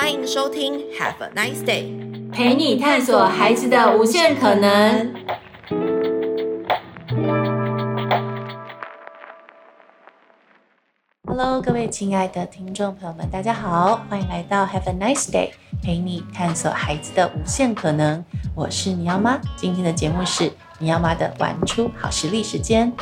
欢迎收听 Have a nice day，陪你探索孩子的无限可能。Hello，各位亲爱的听众朋友们，大家好，欢迎来到 Have a nice day，陪你探索孩子的无限可能。我是尼奥妈，今天的节目是尼奥妈的玩出好实力时间。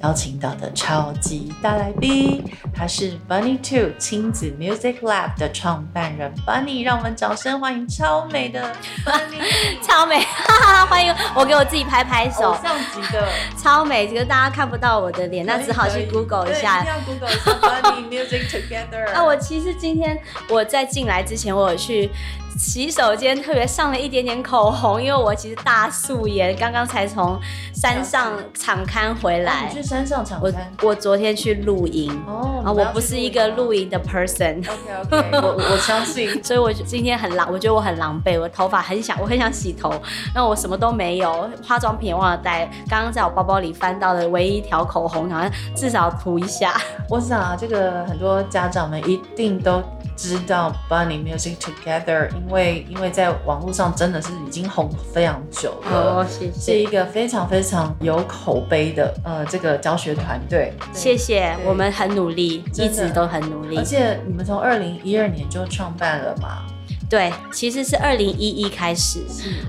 邀请到的超级大来宾，他是 Bunny Two 亲子 Music Lab 的创办人。Bunny，让我们掌声欢迎超美的 Bunny，超美，哈哈，欢迎我给我自己拍拍手，偶像级的。超美，这个大家看不到我的脸，那只好去 Google 一下，一定要 Google 一下 Bunny Music Together。啊，我其实今天我在进来之前，我有去。洗手间特别上了一点点口红，因为我其实大素颜，刚刚才从山上场刊回来。哦、你去山上场刊？我我昨天去露营。哦。啊，我不是一个露营的 person。OK OK，我我相信。所以我今天很狼，我觉得我很狼狈，我头发很想，我很想洗头，那我什么都没有，化妆品也忘了带，刚刚在我包包里翻到的唯一一条口红，好像至少涂一下。我想啊，这个很多家长们一定都。知道 Bunny Music Together，因为因为在网络上真的是已经红非常久了，哦，谢谢，是一个非常非常有口碑的呃这个教学团队。谢谢，我们很努力，一直都很努力。而且你们从二零一二年就创办了嘛？对，其实是二零一一开始，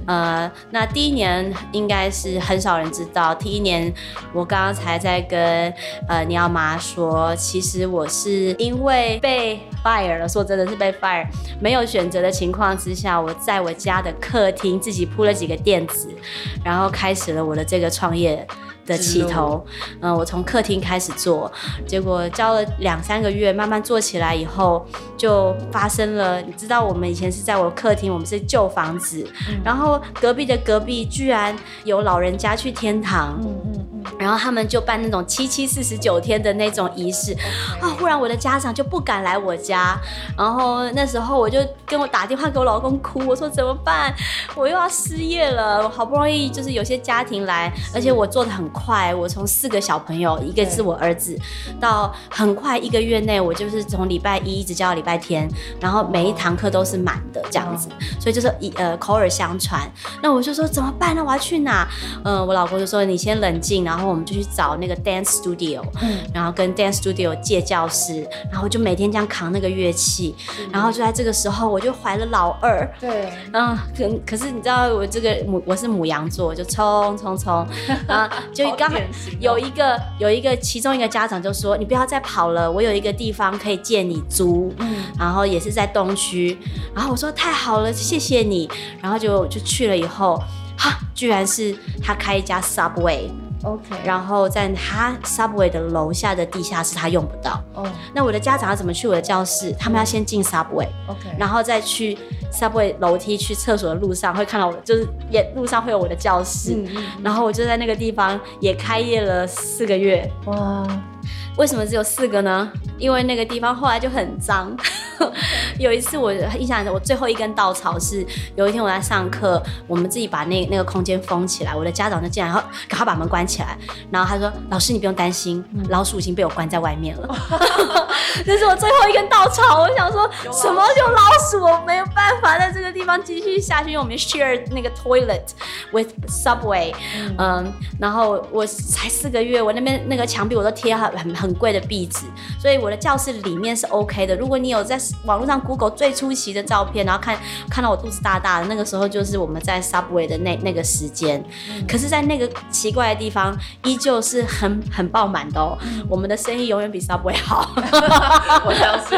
呃，那第一年应该是很少人知道。第一年我刚刚才在跟呃尼奥妈说，其实我是因为被 fire 了，说真的是被 fire，没有选择的情况之下，我在我家的客厅自己铺了几个垫子，然后开始了我的这个创业。的起头，嗯，我从客厅开始做，结果教了两三个月，慢慢做起来以后，就发生了。你知道，我们以前是在我客厅，我们是旧房子，嗯，然后隔壁的隔壁居然有老人家去天堂，嗯嗯嗯，然后他们就办那种七七四十九天的那种仪式，啊，忽然我的家长就不敢来我家，然后那时候我就跟我打电话给我老公哭，我说怎么办？我又要失业了，我好不容易就是有些家庭来，而且我做的很快。快！我从四个小朋友，一个是我儿子，到很快一个月内，我就是从礼拜一一直教到礼拜天，然后每一堂课都是满的这样子，所以就是一呃口耳相传。那我就说怎么办呢？我要去哪？嗯、呃，我老公就说你先冷静，然后我们就去找那个 dance studio，嗯，然后跟 dance studio 借教室，然后就每天这样扛那个乐器，然后就在这个时候我就怀了老二，对，嗯，可可是你知道我这个母我是母羊座，就冲冲冲，啊，就。刚好有一个有一个其中一个家长就说：“你不要再跑了，我有一个地方可以借你租，嗯，然后也是在东区。”然后我说：“太好了，谢谢你。”然后就就去了以后，哈，居然是他开一家 Subway。OK，然后在他 Subway 的楼下的地下室，他用不到。哦、oh.，那我的家长要怎么去我的教室？他们要先进 Subway，OK，、okay. 然后再去 Subway 楼梯去厕所的路上会看到我，就是也路上会有我的教室。嗯嗯。然后我就在那个地方也开业了四个月。哇，为什么只有四个呢？因为那个地方后来就很脏。有一次我印象，我最后一根稻草是有一天我在上课，我们自己把那那个空间封起来，我的家长就进来，然后赶快把门关起来，然后他说：“老师你不用担心，老鼠已经被我关在外面了。” 这是我最后一根稻草。我想说什么有老鼠，我没有办法在这个地方继续下去，因为我们 share 那个 toilet with subway，嗯，嗯，然后我才四个月，我那边那个墙壁我都贴很很很贵的壁纸，所以我的教室里面是 OK 的。如果你有在网络上 Google 最初期的照片，然后看看到我肚子大大的，那个时候就是我们在 Subway 的那那个时间。嗯。可是，在那个奇怪的地方，依旧是很很爆满的哦。嗯。我们的生意永远比 Subway 好。我相信。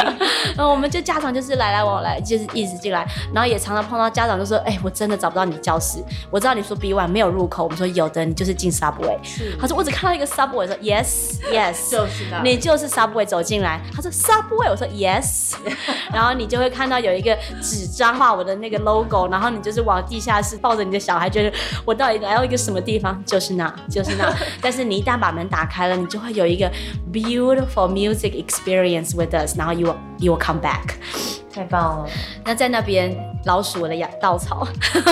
嗯，我们就家长就是来来往来，就是一直进来，然后也常常碰到家长就说：“哎、欸，我真的找不到你的教室。我知道你说 B1 没有入口，我们说有的，你就是进 Subway。是。他说我只看到一个 Subway，说 Yes Yes，就是的，你就是 Subway 走进来。他说 Subway，我说 Yes。然后你就会看到有一个纸张画我的那个 logo，然后你就是往地下室抱着你的小孩，觉得我到底来到一个什么地方？就是那，就是那。但是你一旦把门打开了，你就会有一个 beautiful music experience with us，然后 you will, you will come back。太棒了！那在那边老鼠我的养稻草，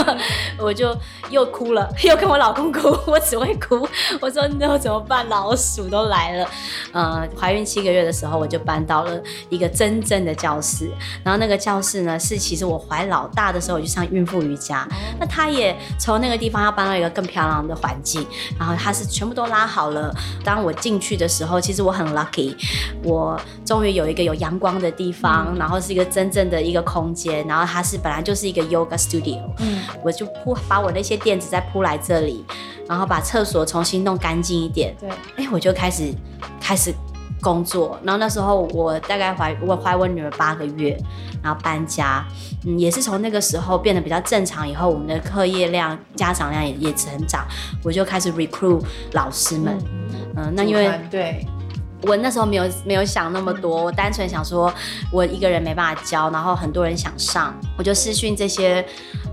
我就又哭了，又跟我老公哭，我只会哭。我说那我怎么办？老鼠都来了。呃，怀孕七个月的时候，我就搬到了一个真正的教室。然后那个教室呢，是其实我怀老大的时候我就上孕妇瑜伽。那他也从那个地方要搬到一个更漂亮的环境，然后他是全部都拉好了。当我进去的时候，其实我很 lucky，我终于有一个有阳光的地方，然后是一个真。真正的一个空间，然后它是本来就是一个 yoga studio，嗯，我就铺把我那些垫子再铺来这里，然后把厕所重新弄干净一点，对，哎，我就开始开始工作，然后那时候我大概怀我怀我女儿八个月，然后搬家，嗯，也是从那个时候变得比较正常，以后我们的课业量、家长量也也成长，我就开始 recruit 老师们，嗯，嗯，那因为对。我那时候没有没有想那么多，我单纯想说，我一个人没办法教，然后很多人想上，我就私讯这些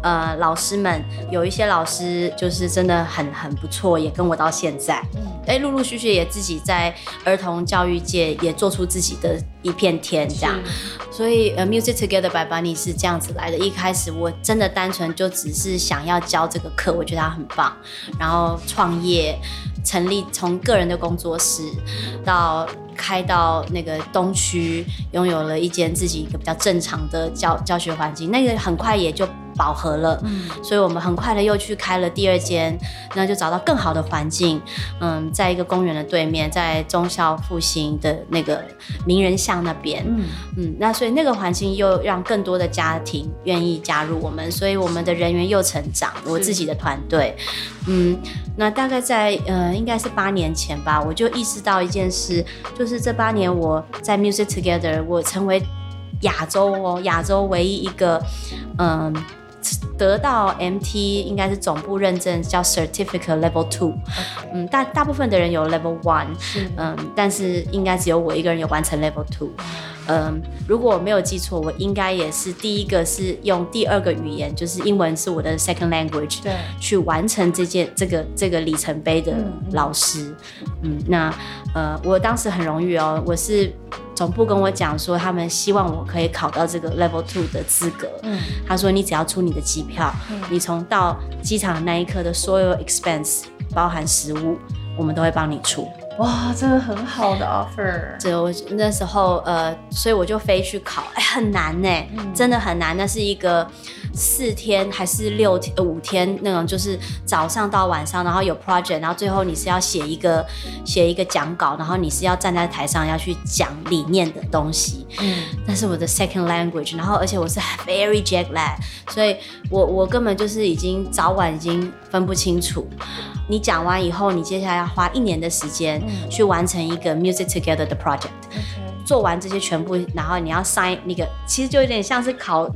呃老师们，有一些老师就是真的很很不错，也跟我到现在，哎，陆陆续续也自己在儿童教育界也做出自己的一片天，这样，所以呃，Music Together by Bunny 是这样子来的。一开始我真的单纯就只是想要教这个课，我觉得它很棒，然后创业。成立从个人的工作室到开到那个东区，拥有了一间自己一个比较正常的教教学环境，那个很快也就。饱和了，嗯，所以我们很快的又去开了第二间，那就找到更好的环境，嗯，在一个公园的对面，在中校复兴的那个名人巷那边，嗯。嗯，那所以那个环境又让更多的家庭愿意加入我们，所以我们的人员又成长，我自己的团队，嗯，那大概在呃应该是八年前吧，我就意识到一件事，就是这八年我在 Music Together，我成为亚洲哦亚洲唯一一个，嗯。得到 MT 应该是总部认证，叫 Certificate Level Two。嗯，大大部分的人有 Level One，嗯，但是应该只有我一个人有完成 Level Two。嗯，如果我没有记错，我应该也是第一个是用第二个语言，就是英文是我的 Second Language，对，去完成这件这个这个里程碑的老师。嗯，嗯，那呃，我当时很荣誉哦，我是。总部跟我讲说，他们希望我可以考到这个 Level Two 的资格。嗯，他说你只要出你的机票，嗯、你从到机场的那一刻的所有 expense，包含食物，我们都会帮你出。哇，这个很好的 offer。就我那时候呃，所以我就飞去考，哎，很难呢，嗯、真的很难。那是一个。四天还是六天、五天那种，就是早上到晚上，然后有 project，然后最后你是要写一个写一个讲稿，然后你是要站在台上要去讲理念的东西。嗯，那是我的 second language，然后而且我是 very jet lag，所以我我根本就是已经早晚已经分不清楚。你讲完以后，你接下来要花一年的时间去完成一个 music together 的 project。做完这些全部，然后你要 sign 那个，其实就有点像是考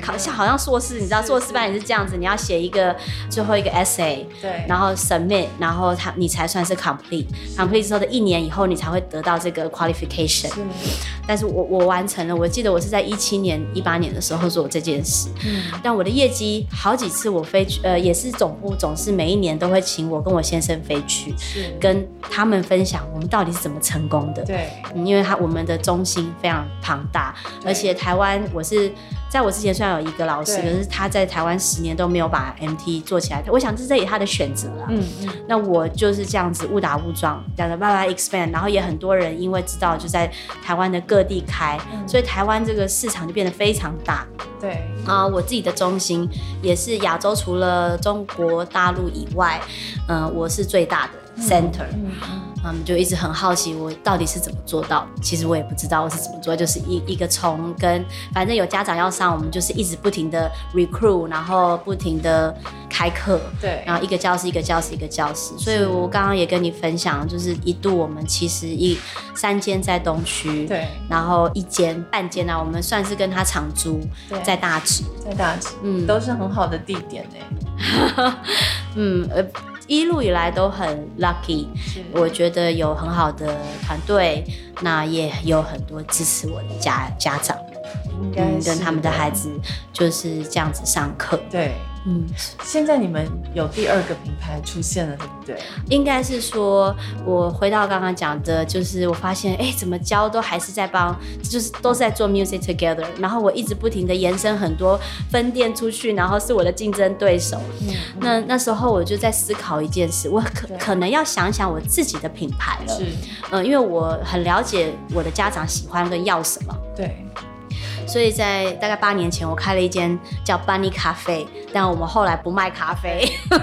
考像好像硕士，你知道硕士班也是这样子，你要写一个最后一个 essay，对，然后 submit，然后他你才算是 complete，complete 之后的一年以后你才会得到这个 qualification。但是我我完成了，我记得我是在一七年、一八年的时候做这件事，嗯，但我的业绩好几次我飞去，呃，也是总部总是每一年都会请我跟我先生飞去，是。跟他们分享我们到底是怎么成功的，对，嗯，因为他我们。的中心非常庞大，而且台湾我是在我之前虽然有一个老师，可是他在台湾十年都没有把 MT 做起来。我想这是以他的选择了。嗯嗯。那我就是这样子误打误撞，这样的慢慢 expand，然后也很多人因为知道就在台湾的各地开，所以台湾这个市场就变得非常大。对啊，我自己的中心也是亚洲除了中国大陆以外，嗯，我是最大的 center。嗯嗯。他们就一直很好奇我到底是怎么做到，其实我也不知道我是怎么做，就是一一个从跟反正有家长要上，我们就是一直不停的 recruit，然后不停的开课，对，然后一个教室一个教室一个教室，所以我刚刚也跟你分享，就是一度我们其实一三间在东区，对，然后一间半间呢，我们算是跟他长租，在大直，在大直，嗯，都是很好的地点呢，嗯呃。一路以来都很 lucky，我觉得有很好的团队，那也有很多支持我的家家长，应该、嗯、跟他们的。孩子就是这样子上课。对，嗯，现在你们有第二个品牌出现了，对不对？应该是说，我回到刚刚讲的，就是我发现，哎，怎么教都还是在帮，就是都是在做 music together。然后我一直不停的延伸很多分店出去，然后是我的竞争对手。那那时候我就在思考一件事，我可可能要想想我自己的品牌了。是，嗯，因为我很了解我的家长喜欢跟要什么。对。所以在大概八年前，我开了一间叫 Bunny 咖啡，但我们后来不卖咖啡。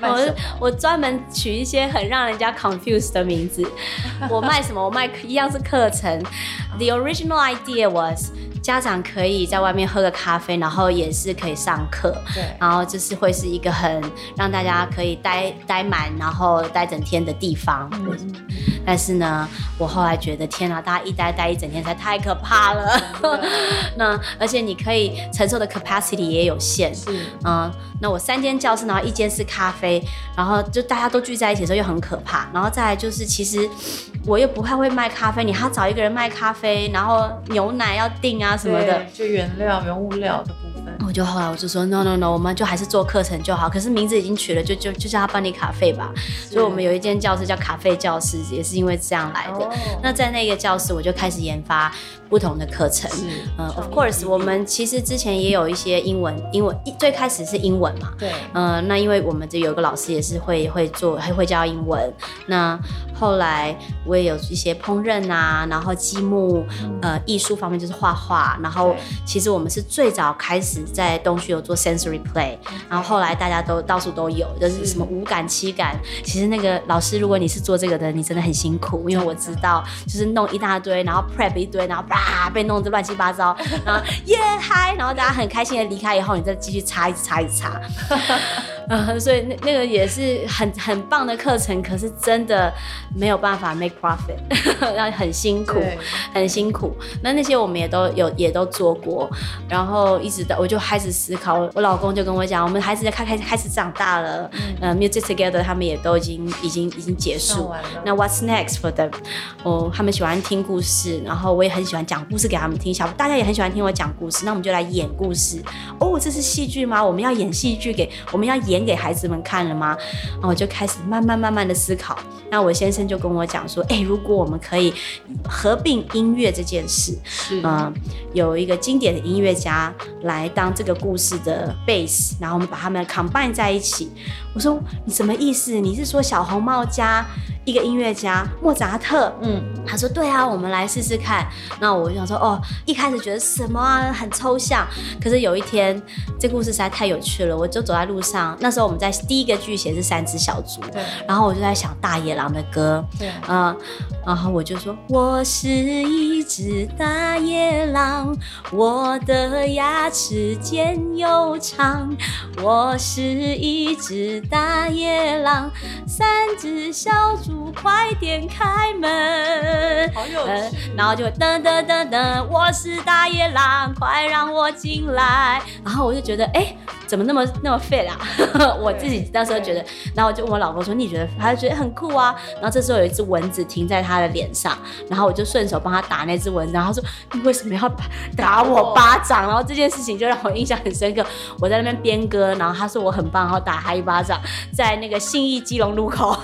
我我专门取一些很让人家 confused 的名字。我卖什么？我卖一样是课程。The original idea was 家长可以在外面喝个咖啡，然后也是可以上课。对。然后就是会是一个很让大家可以待待满，然后待整天的地方。嗯。但是呢，我后来觉得天啊，大家一待待一整天，实在太可怕了。那而且你可以承受的 capacity 也有限。是。嗯，那我三间教室，然后一间是咖啡，然后就大家都聚在一起的时候又很可怕。然后再来就是，其实我又不太会卖咖啡，你还要找一个人卖咖啡，然后牛奶要订啊什么的，就原料、原物料的部分。我就后来我就说 no no no，我们就还是做课程就好。可是名字已经取了，就就就叫它 Bunny 咖啡吧。所以我们有一间教室叫卡费教室，也是因为这样来的。Oh. 那在那个教室，我就开始研发不同的课程。嗯，Of course，我们其实之前也有一些英文，英文一最开始是英文嘛。对。嗯，那因为我们这有个老师也是会会做，还会教英文。那后来我也有一些烹饪啊，然后积木，呃，艺术方面就是画画。然后其实我们是最早开始。在东区有做 sensory play，然后后来大家都到处都有，就是什么五感七感。其实那个老师，如果你是做这个的，你真的很辛苦，因为我知道，就是弄一大堆，然后 prep 一堆，然后啪被弄得乱七八糟，然后耶嗨，然后大家很开心的离开以后，你再继续擦，一直擦，一直擦。呃，所以那那个也是很很棒的课程，可是真的没有办法 make profit，然后很辛苦，很辛苦。那那些我们也都有也都做过，然后一直到我就。开始思考，我老公就跟我讲，我们孩子在开开开始长大了，呃、嗯 uh,，Music Together 他们也都已经已经已经结束。那 What's next for them？哦，他们喜欢听故事，然后我也很喜欢讲故事给他们听。小大家也很喜欢听我讲故事，那我们就来演故事。哦，这是戏剧吗？我们要演戏剧给我们要演给孩子们看了吗？然后我就开始慢慢慢慢的思考。那我先生就跟我讲说，哎、欸，如果我们可以合并音乐这件事，嗯、呃，有一个经典的音乐家来当。这个故事的 base，然后我们把他们 combine 在一起。我说你什么意思？你是说小红帽加一个音乐家莫扎特？嗯，他说对啊，我们来试试看。那我就想说哦，一开始觉得什么啊，很抽象。可是有一天，这故事实在太有趣了，我就走在路上。那时候我们在第一个剧写是三只小猪，对。然后我就在想大野狼的歌，对，嗯，然后我就说我是一只大野狼，我的牙齿。尖又长，我是一只大野狼，三只小猪快点开门，好有趣，呃，然后就会噔噔噔噔，我是大野狼，快让我进来，然后我就觉得，哎。怎么那么那么 fit 啊？我自己那时候觉得，然后我就问我老公说：“你觉得？”他就觉得很酷啊。然后这时候有一只蚊子停在他的脸上，然后我就顺手帮他打那只蚊子。然后他说：“你为什么要打我巴掌？”然后这件事情就让我印象很深刻。我在那边编歌，然后他说我很棒，然后打他一巴掌，在那个信义基隆路口，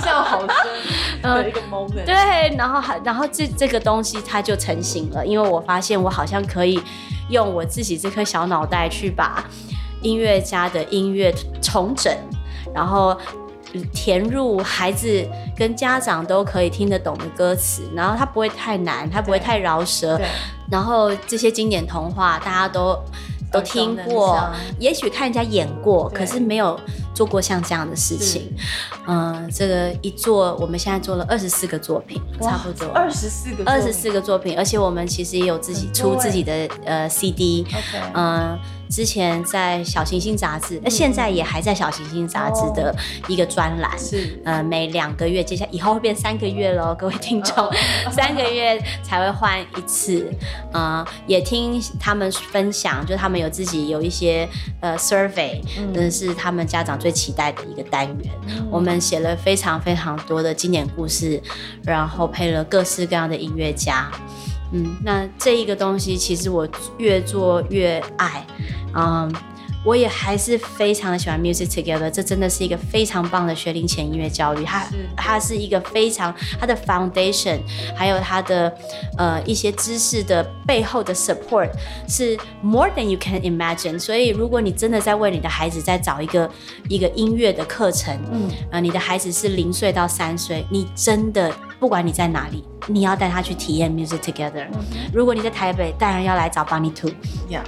印象好深的一个 moment。对，然后还然后这这个东西它就成型了，因为我发现我好像可以。用我自己这颗小脑袋去把音乐家的音乐重整，然后填入孩子跟家长都可以听得懂的歌词，然后它不会太难，它不会太饶舌，然后这些经典童话大家都都听过，也许看人家演过，可是没有做过像这样的事情。嗯，这个一做，我们现在做了二十四个作品，差不多。二十四个，二十四个作品，而且我们其实也有自己出自己的呃 CD，嗯。之前在小行星杂志，那现在也还在小行星杂志的一个专栏，是。呃每两个月，接下来以后会变三个月喽，各位听众，三个月才会换一次，呃，也听他们分享，就他们有自己有一些呃 survey，嗯。是他们家长最期待的一个单元。我们写了非常非常多的经典故事，然后配了各式各样的音乐家。嗯，那这一个东西其实我越做越爱，嗯，我也还是非常的喜欢 Music Together，这真的是一个非常棒的学龄前音乐教育。它是它是一个非常它的 foundation，还有它的呃一些知识的背后的 support 是 more than you can imagine。所以如果你真的在为你的孩子在找一个一个音乐的课程，嗯，呃，你的孩子是零岁到三岁，你真的不管你在哪里，你要带他去体验 Music Together。嗯、如果你在台北，当然要来找 Bonnie Two。Yeah。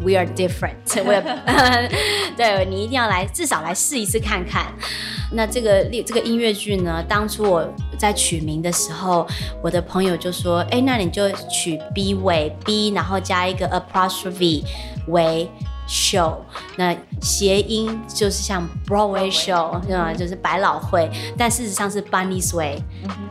We are different。We are 对，你一定要来，至少来试一次看看。那这个这个音乐剧呢，当初我在取名的时候，我的朋友就说：“哎，那你就取 B 为 B，然后加一个 apostrophe 为。” Show 那谐音就是像 Broadway show 对吗？就是百老汇，但事实上是 Bunny's Way。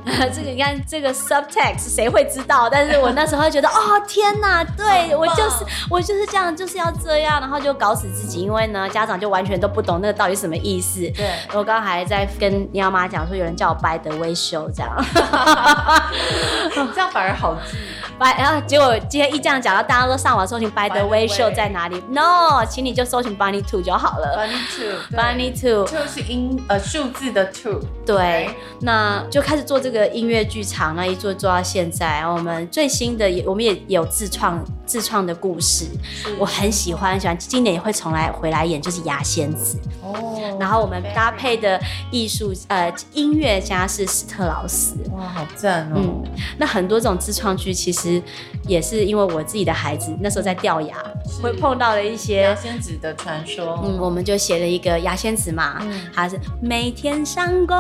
这个你看这个 subtext 谁会知道？但是我那时候觉得哦天哪，对我就是我就是这样，就是要这样，然后就搞死自己，因为呢家长就完全都不懂那个到底什么意思。对，我刚刚还在跟你妈妈讲说，有人叫我 By the way show 这样，这样反而好记。然后结果今天一这样讲，到大家都上网搜寻 By the way show 在哪里？No，请你就搜寻 Bonnie Two 就好了。Bonnie Two，Bonnie Two，就是音呃数字的 two。对，那就开始做这个音乐剧场，那一做做到现在。我们最新的也我们也有自创自创的故事，我很喜欢，喜欢今年也会重来回来演，就是牙仙子。哦。然后我们搭配的艺术呃音乐家是史特劳斯。哇，好赞哦。嗯，那很多这种自创剧其实。也是因为我自己的孩子那时候在掉牙，会碰到了一些牙仙子的传说。嗯，我们就写了一个牙仙子嘛，嗯、他是每天上工，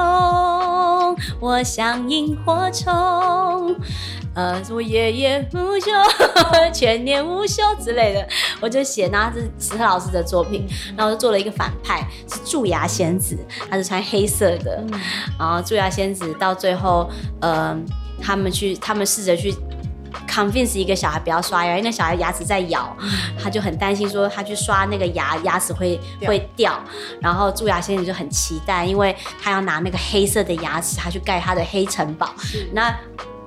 我像萤火虫，呃，我夜夜不休，全年无休之类的，我就写，然后是史特老师的作品，然后就做了一个反派，是蛀牙仙子，他是穿黑色的，嗯、然后蛀牙仙子到最后，呃，他们去，他们试着去。convince 一个小孩不要刷牙，因为那小孩牙齿在咬，他就很担心说他去刷那个牙，牙齿会掉会掉。然后蛀牙先生就很期待，因为他要拿那个黑色的牙齿，他去盖他的黑城堡。那。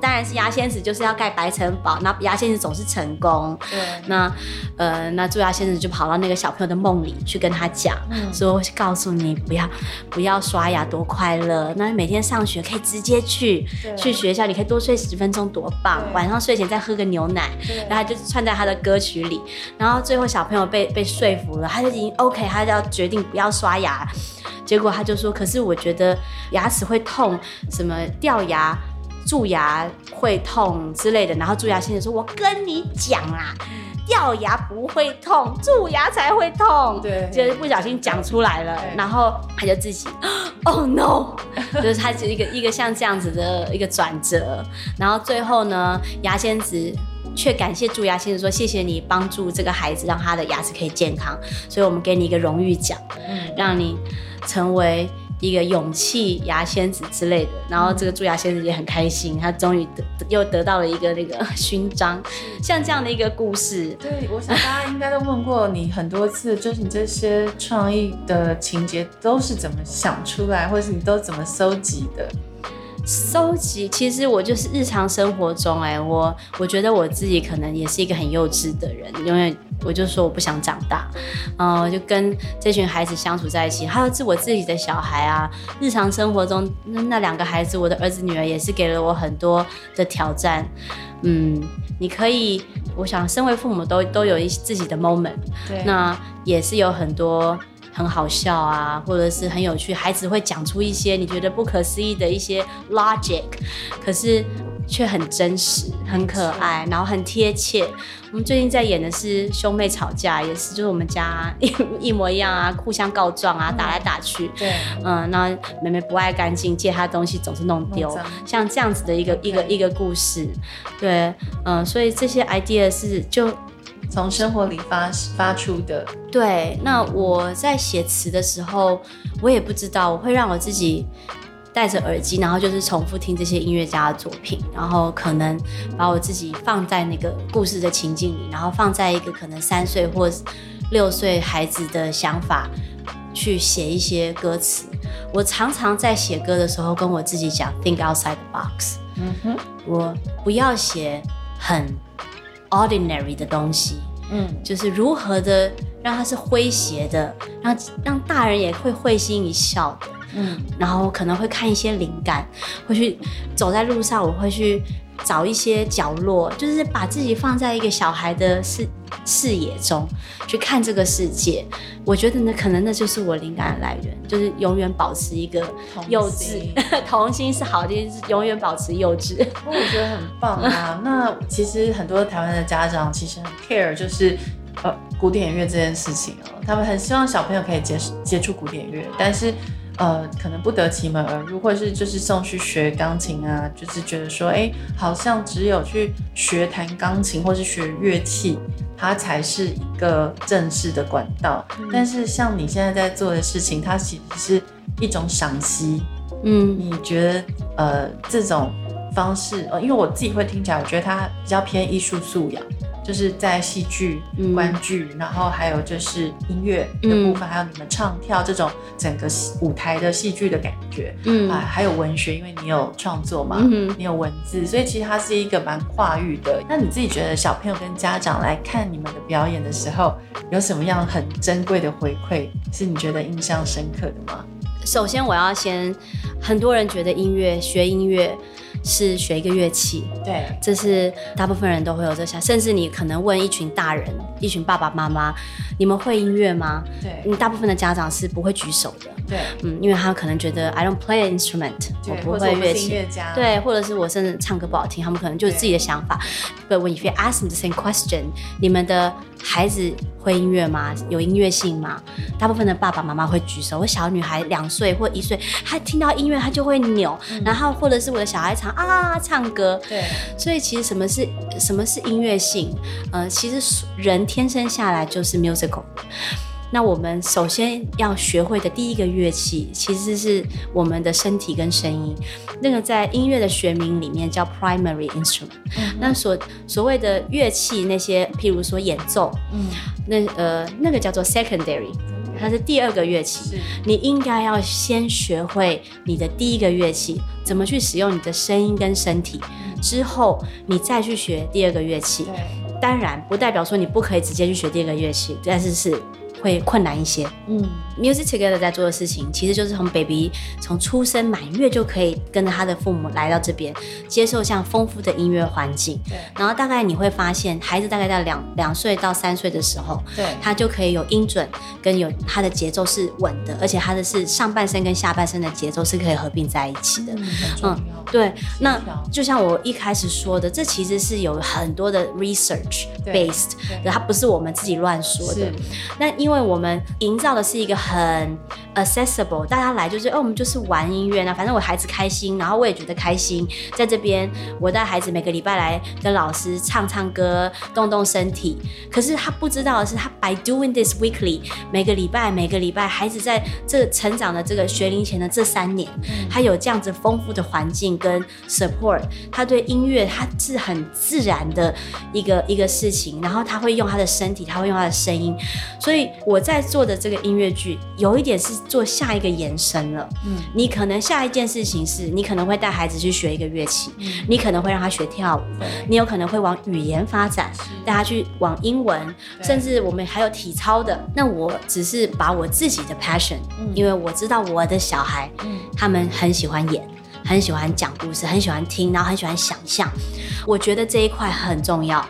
当然是牙仙子就是要盖白城堡，那牙仙子总是成功。对，那呃，那蛀牙仙子就跑到那个小朋友的梦里去跟他讲，嗯、说告诉你不要不要刷牙多快乐，那每天上学可以直接去去学校，你可以多睡十分钟多棒，晚上睡前再喝个牛奶，然后他就串在他的歌曲里，然后最后小朋友被被说服了，他就已经 OK，他就要决定不要刷牙，结果他就说，可是我觉得牙齿会痛，什么掉牙。蛀牙会痛之类的，然后蛀牙先生说：“我跟你讲啊，掉牙不会痛，蛀牙才会痛。”对，就是不小心讲出来了，然后他就自己，Oh no！就是他是一个一个像这样子的一个转折，然后最后呢，牙仙子却感谢蛀牙先生说：“谢谢你帮助这个孩子，让他的牙齿可以健康，所以我们给你一个荣誉奖，让你成为。”一个勇气牙仙子之类的，然后这个蛀牙仙子也很开心，他终于得又得到了一个那个勋章，像这样的一个故事。对，我想大家应该都问过你很多次，就是你这些创意的情节都是怎么想出来，或是你都怎么搜集的？搜集，其实我就是日常生活中，哎，我我觉得我自己可能也是一个很幼稚的人，因为我就说我不想长大，嗯、呃，就跟这群孩子相处在一起，还有是我自己的小孩啊，日常生活中那两个孩子，我的儿子女儿也是给了我很多的挑战，嗯，你可以，我想身为父母都都有一自己的 moment，对，那也是有很多。很好笑啊，或者是很有趣，孩子会讲出一些你觉得不可思议的一些 logic，可是却很真实、很可爱，然后很贴切。我们最近在演的是兄妹吵架，也是就是我们家一一模一样啊，互相告状啊，打来打去。对，嗯，那妹妹不爱干净，借她东西总是弄丢，像这样子的一个一个一个故事。对，嗯，所以这些 idea 是就。从生活里发发出的。对，那我在写词的时候，我也不知道，我会让我自己戴着耳机，然后就是重复听这些音乐家的作品，然后可能把我自己放在那个故事的情境里，然后放在一个可能三岁或六岁孩子的想法去写一些歌词。我常常在写歌的时候跟我自己讲，Think outside the box。嗯哼，我不要写很。Ordinary 的东西，嗯，就是如何的让它是诙谐的，让让大人也会会心一笑的。嗯，然后可能会看一些灵感，会去走在路上，我会去找一些角落，就是把自己放在一个小孩的视视野中去看这个世界。我觉得呢，可能那就是我灵感的来源，就是永远保持一个幼稚童心，童心是好的，是永远保持幼稚。我觉得很棒啊。那其实很多台湾的家长其实很 care，就是呃古典乐这件事情哦，他们很希望小朋友可以接接触古典乐，但是。呃，可能不得其门而入，或者是就是送去学钢琴啊，就是觉得说，哎，好像只有去学弹钢琴或是学乐器，它才是一个正式的管道。嗯。但是像你现在在做的事情，它其实是一种赏析。嗯，你觉得呃这种方式，呃，因为我自己会听起来，我觉得它比较偏艺术素养。就是在戏剧、观剧，然后还有就是音乐的部分，嗯、还有你们唱跳这种整个舞台的戏剧的感觉，嗯啊，还有文学，因为你有创作嘛，嗯，你有文字，所以其实它是一个蛮跨域的。那你自己觉得小朋友跟家长来看你们的表演的时候，有什么样很珍贵的回馈，是你觉得印象深刻的吗？首先，我要先，很多人觉得音乐学音乐。是学一个乐器，对，这是大部分人都会有这想，甚至你可能问一群大人，一群爸爸妈妈，你们会音乐吗？对，你大部分的家长是不会举手的，对，嗯，因为他可能觉得 I don't play an instrument，我不会乐器，对，或者是我甚至唱歌不好听，他们可能就是自己的想法。But when you ask them the same question，你们的孩子会音乐吗？有音乐性吗？大部分的爸爸妈妈会举手。我小女孩两岁或一岁，她听到音乐她就会扭，嗯、然后或者是我的小孩唱啊唱歌。对，所以其实什么是什么是音乐性？呃，其实人天生下来就是 musical。那我们首先要学会的第一个乐器，其实是我们的身体跟声音。那个在音乐的学名里面叫 primary instrument。嗯、那所所谓的乐器，那些譬如说演奏，嗯，那呃那个叫做 secondary，它是第二个乐器。你应该要先学会你的第一个乐器，怎么去使用你的声音跟身体，之后你再去学第二个乐器。当然不代表说你不可以直接去学第二个乐器，但是是。会困难一些。嗯，Music Together 在做的事情，其实就是从 baby 从出生满月就可以跟着他的父母来到这边，接受像丰富的音乐环境。对。然后大概你会发现，孩子大概在两两岁到三岁的时候，对，他就可以有音准跟有他的节奏是稳的，而且他的是上半身跟下半身的节奏是可以合并在一起的。嗯，对。那就像我一开始说的，这其实是有很多的 research based，它不是我们自己乱说的。那因为因为我们营造的是一个很 accessible，大家来就是，哦，我们就是玩音乐呢，反正我孩子开心，然后我也觉得开心，在这边我带孩子每个礼拜来跟老师唱唱歌，动动身体。可是他不知道的是，他 by doing this weekly，每个礼拜每个礼拜，孩子在这成长的这个学龄前的这三年，他有这样子丰富的环境跟 support，他对音乐他是很自然的一个一个事情，然后他会用他的身体，他会用他的声音，所以。我在做的这个音乐剧，有一点是做下一个延伸了。嗯，你可能下一件事情是，你可能会带孩子去学一个乐器，嗯，你可能会让他学跳舞，你有可能会往语言发展，带他去往英文，甚至我们还有体操的。那我只是把我自己的 passion，嗯，因为我知道我的小孩，嗯，他们很喜欢演，很喜欢讲故事，很喜欢听，然后很喜欢想象。我觉得这一块很重要。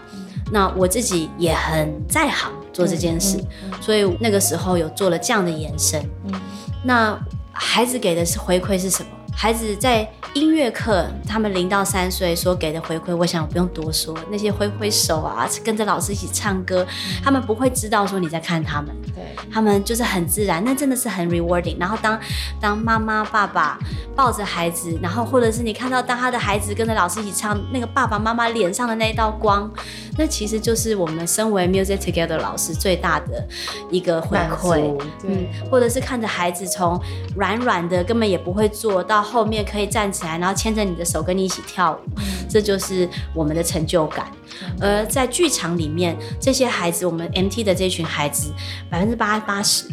那我自己也很在行做这件事，所以那个时候有做了这样的延伸。那孩子给的是回馈是什么？孩子在音乐课，他们零到三岁所给的回馈，我想我不用多说，那些挥挥手啊，跟着老师一起唱歌，他们不会知道说你在看他们，对，他们就是很自然，那真的是很 rewarding。然后当当妈妈爸爸抱着孩子，然后或者是你看到当他的孩子跟着老师一起唱，那个爸爸妈妈脸上的那一道光，那其实就是我们身为 Music Together 老师最大的一个回馈，嗯，或者是看着孩子从软软的根本也不会做到。后面可以站起来，然后牵着你的手跟你一起跳舞，嗯、这就是我们的成就感。嗯、而在剧场里面，这些孩子，我们 MT 的这群孩子，百分之八八十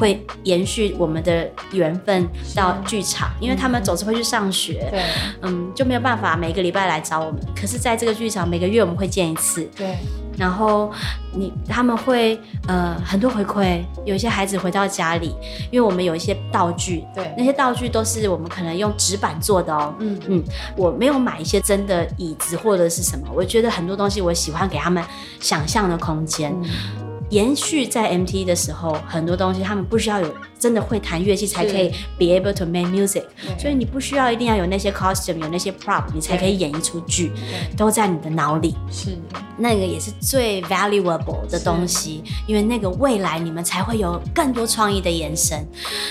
会延续我们的缘分到剧场，因为他们总是会去上学，对，嗯，就没有办法每个礼拜来找我们。可是在这个剧场，每个月我们会见一次，对。然后你他们会呃很多回馈，有一些孩子回到家里，因为我们有一些道具，对，那些道具都是我们可能用纸板做的哦，嗯。嗯，我没有买一些真的椅子或者是什么，我觉得很多东西我喜欢给他们想象的空间。嗯。延续在 MT 的时候，很多东西他们不需要有真的会弹乐器才可以 be able to make music，所以你不需要一定要有那些 costume，有那些 prop，你才可以演一出剧，都在你的脑里。是，那个也是最 valuable 的东西，因为那个未来你们才会有更多创意的延伸。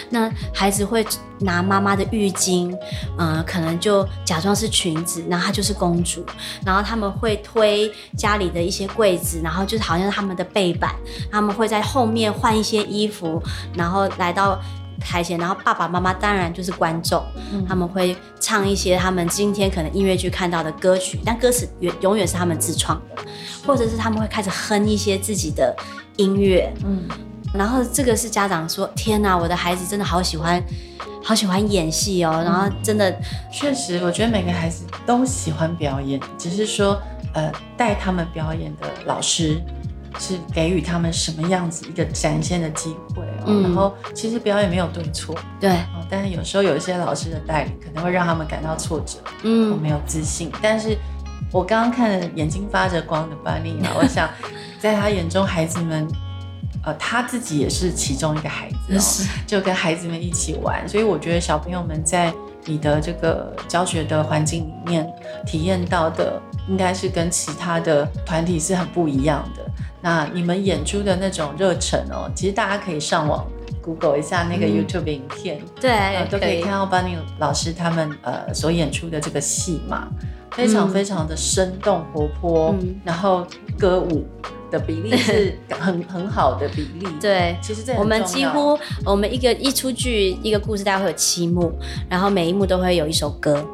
那孩子会拿妈妈的浴巾，嗯、呃，可能就假装是裙子，然后她就是公主，然后他们会推家里的一些柜子，然后就是好像是他们的背板。他们会在后面换一些衣服，然后来到台前，然后爸爸妈妈当然就是观众，嗯、他们会唱一些他们今天可能音乐剧看到的歌曲，但歌词永永远是他们自创的，或者是他们会开始哼一些自己的音乐，嗯，然后这个是家长说：“天哪，我的孩子真的好喜欢，好喜欢演戏哦。”然后真的，确实，我觉得每个孩子都喜欢表演，只是说，呃，带他们表演的老师。是给予他们什么样子一个展现的机会哦，嗯、然后其实表演没有对错，对，哦，但是有时候有一些老师的带领可能会让他们感到挫折，嗯，没有自信。但是我刚刚看了眼睛发着光的 Bunny 啊，我想在他眼中，孩子们，呃，他自己也是其中一个孩子 就跟孩子们一起玩，所以我觉得小朋友们在你的这个教学的环境里面体验到的，应该是跟其他的团体是很不一样的。那你们演出的那种热忱哦，其实大家可以上网 Google 一下那个 YouTube 影片，嗯、对、呃，都可以看到 Bunny 老师他们呃所演出的这个戏嘛，非常非常的生动活泼，嗯、然后歌舞的比例是 很很好的比例。对，其实这我们几乎我们一个一出剧一个故事大概会有七幕，然后每一幕都会有一首歌。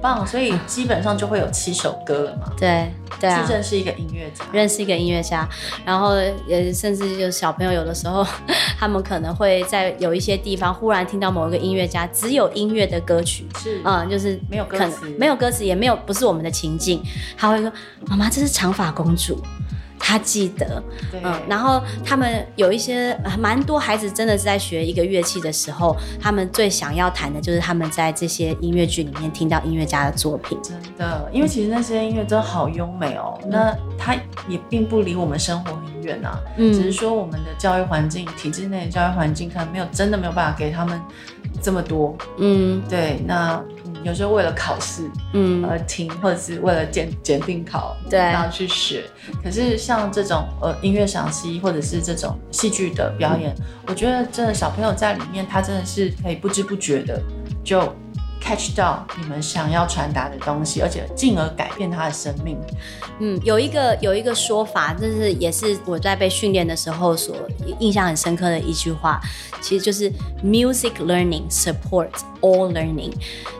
很棒，所以基本上就会有七首歌了嘛。对，对啊，是认识一个音乐家，认识一个音乐家，然后也甚至就小朋友有的时候，他们可能会在有一些地方忽然听到某一个音乐家只有音乐的歌曲，是，嗯，就是没有歌词，没有歌词，也没有不是我们的情境，他会说：“妈妈，这是长发公主。”他记得，嗯，然后他们有一些蛮多孩子真的是在学一个乐器的时候，他们最想要弹的就是他们在这些音乐剧里面听到音乐家的作品。真的，因为其实那些音乐真的好优美哦。嗯、那它也并不离我们生活很远啊，嗯，只是说我们的教育环境、体制内的教育环境可能没有真的没有办法给他们这么多。嗯，对，那。有时候为了考试，嗯，而听，或者是为了检检定考，对，然后去学。可是像这种呃音乐赏析，或者是这种戏剧的表演，嗯、我觉得真的小朋友在里面，他真的是可以不知不觉的就 catch 到你们想要传达的东西，而且进而改变他的生命。嗯，有一个有一个说法，就是也是我在被训练的时候所印象很深刻的一句话，其实就是 music learning supports all learning。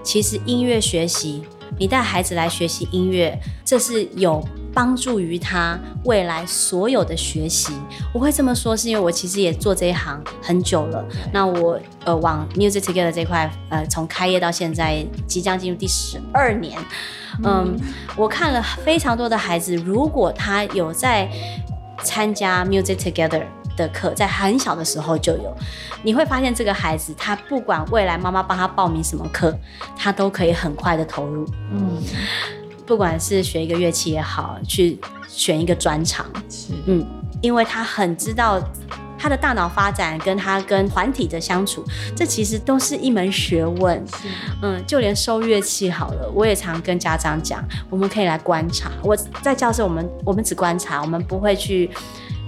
其实音乐学习，你带孩子来学习音乐，这是有帮助于他未来所有的学习。我会这么说，是因为我其实也做这一行很久了。那我呃往 music together 这块，呃从开业到现在，即将进入第十二年。嗯，我看了非常多的孩子，如果他有在参加 Music Together 的课，在很小的时候就有，你会发现这个孩子，他不管未来妈妈帮他报名什么课，他都可以很快的投入。嗯，不管是学一个乐器也好，去选一个专长，是，嗯，因为他很知道。他的大脑发展跟他跟团体的相处，这其实都是一门学问。嗯，就连收乐器好了，我也常跟家长讲，我们可以来观察。我在教室，我们我们只观察，我们不会去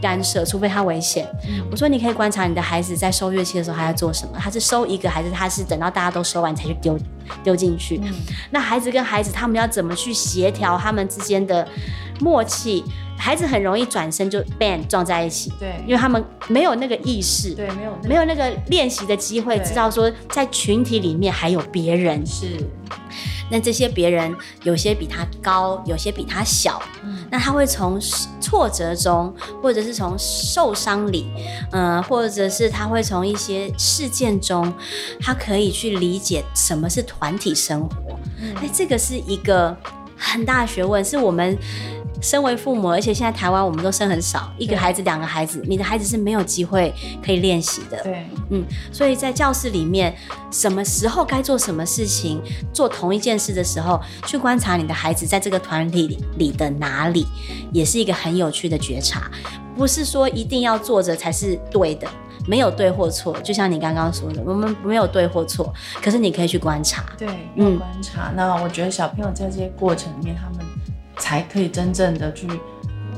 干涉，除非他危险。嗯、我说你可以观察你的孩子在收乐器的时候，他在做什么？他是收一个，还是他是等到大家都收完才去丢丢进去？嗯、那孩子跟孩子，他们要怎么去协调他们之间的默契？孩子很容易转身就 bang 撞在一起，对，因为他们没有那个意识，对，没有、那个、没有那个练习的机会，知道说在群体里面还有别人，是，那这些别人有些比他高，有些比他小，嗯，那他会从挫折中，或者是从受伤里，嗯、呃，或者是他会从一些事件中，他可以去理解什么是团体生活，哎、嗯，这个是一个很大的学问，是我们。身为父母，而且现在台湾我们都生很少，一个孩子、两个孩子，你的孩子是没有机会可以练习的。对，嗯，所以在教室里面，什么时候该做什么事情，做同一件事的时候，去观察你的孩子在这个团体里的哪里，也是一个很有趣的觉察。不是说一定要做着才是对的。没有对或错，就像你刚刚说的，我们没有对或错，可是你可以去观察。对，嗯，观察。嗯、那我觉得小朋友在这些过程里面，他们才可以真正的去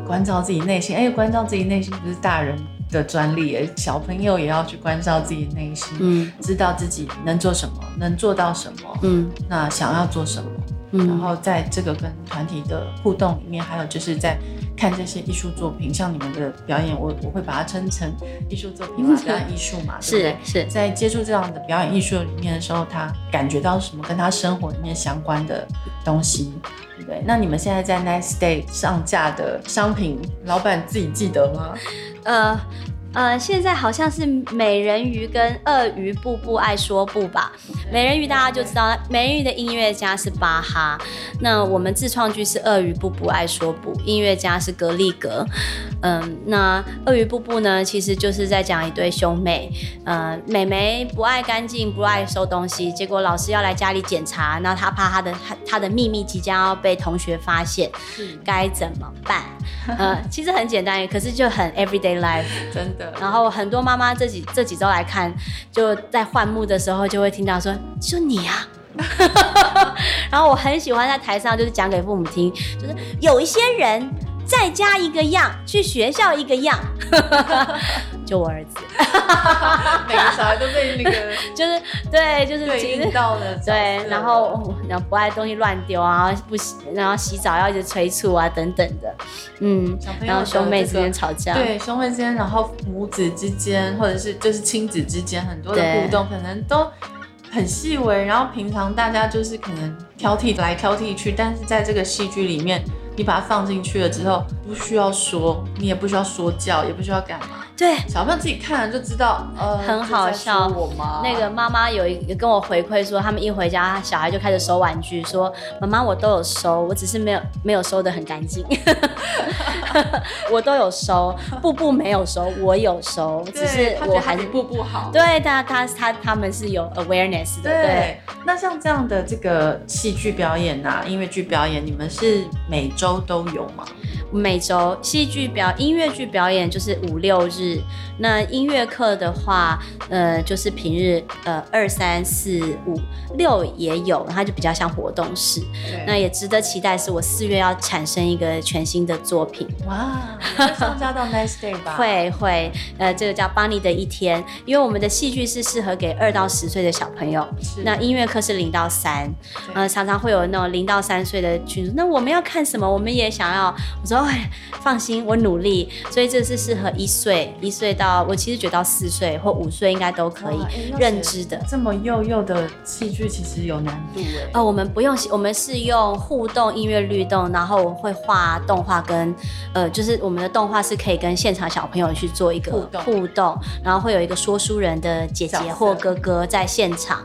关照自己内心。哎，关照自己内心不是大人的专利，哎，小朋友也要去关照自己内心，嗯，知道自己能做什么，能做到什么，嗯，那想要做什么，嗯，然后在这个跟团体的互动里面，还有就是在。看这些艺术作品，像你们的表演，我我会把它称成艺术作品嘛，表演艺术嘛？是是，在接触这样的表演艺术里面的时候，他感觉到什么跟他生活里面相关的东西，对？那你们现在在 Nice Day 上架的商品，老板自己记得吗？呃。呃，现在好像是美人鱼跟鳄鱼步步爱说不吧？美人鱼大家就知道，美人鱼的音乐家是巴哈，那我们自创剧是鳄鱼步步爱说不，音乐家是格力格。嗯，那鳄鱼步步呢，其实就是在讲一对兄妹，呃，美眉不爱干净，不爱收东西，结果老师要来家里检查，那他怕他的他的秘密即将要被同学发现，该怎么办？呃，其实很简单，可是就很 everyday life，真的。然后很多妈妈这几这几周来看，就在换幕的时候就会听到说：“就你啊！” 然后我很喜欢在台上就是讲给父母听，就是有一些人在家一个样，去学校一个样。就我儿子，每个小孩都被那个，就是对，就是对应到了，对，然后然后不爱东西乱丢啊，不洗，然后洗澡要一直催促啊，等等的，嗯，然后兄妹之间吵架，对，兄妹之间，然后母子之间，或者是就是亲子之间很多的互动，可能都很细微，然后平常大家就是可能挑剔来挑剔去，但是在这个戏剧里面，你把它放进去了之后，不需要说，你也不需要说教，也不需要干嘛。对，小朋友自己看了就知道，呃，很好笑。那个妈妈有一个跟我回馈说，他们一回家，小孩就开始收玩具，说妈妈我都有收，我只是没有没有收得很干净。我都有收，步步没有收，我有收，只是我还是步步好。对，他他他他们是有 awareness 的。对，对那像这样的这个戏剧表演啊，音乐剧表演，你们是每周都有吗？每周戏剧表音乐剧表演就是五六日，那音乐课的话，呃，就是平日，呃，二三四五六也有，它就比较像活动式。那也值得期待，是我四月要产生一个全新的作品。哇，到 Nice Day 吧？会会，呃，这个叫邦妮的一天，因为我们的戏剧是适合给二到十岁的小朋友，是那音乐课是零到三对，呃，常常会有那种零到三岁的群组，那我们要看什么？我们也想要，我说。哎放心，我努力，所以这是适合一岁一岁到我其实觉得到四岁或五岁应该都可以认知的。这么幼幼的戏剧其实有难度哎。呃，我们不用，我们是用互动音乐律动，然后我会画动画跟呃，就是我们的动画是可以跟现场小朋友去做一个互动，互动，然后会有一个说书人的姐姐或哥哥在现场。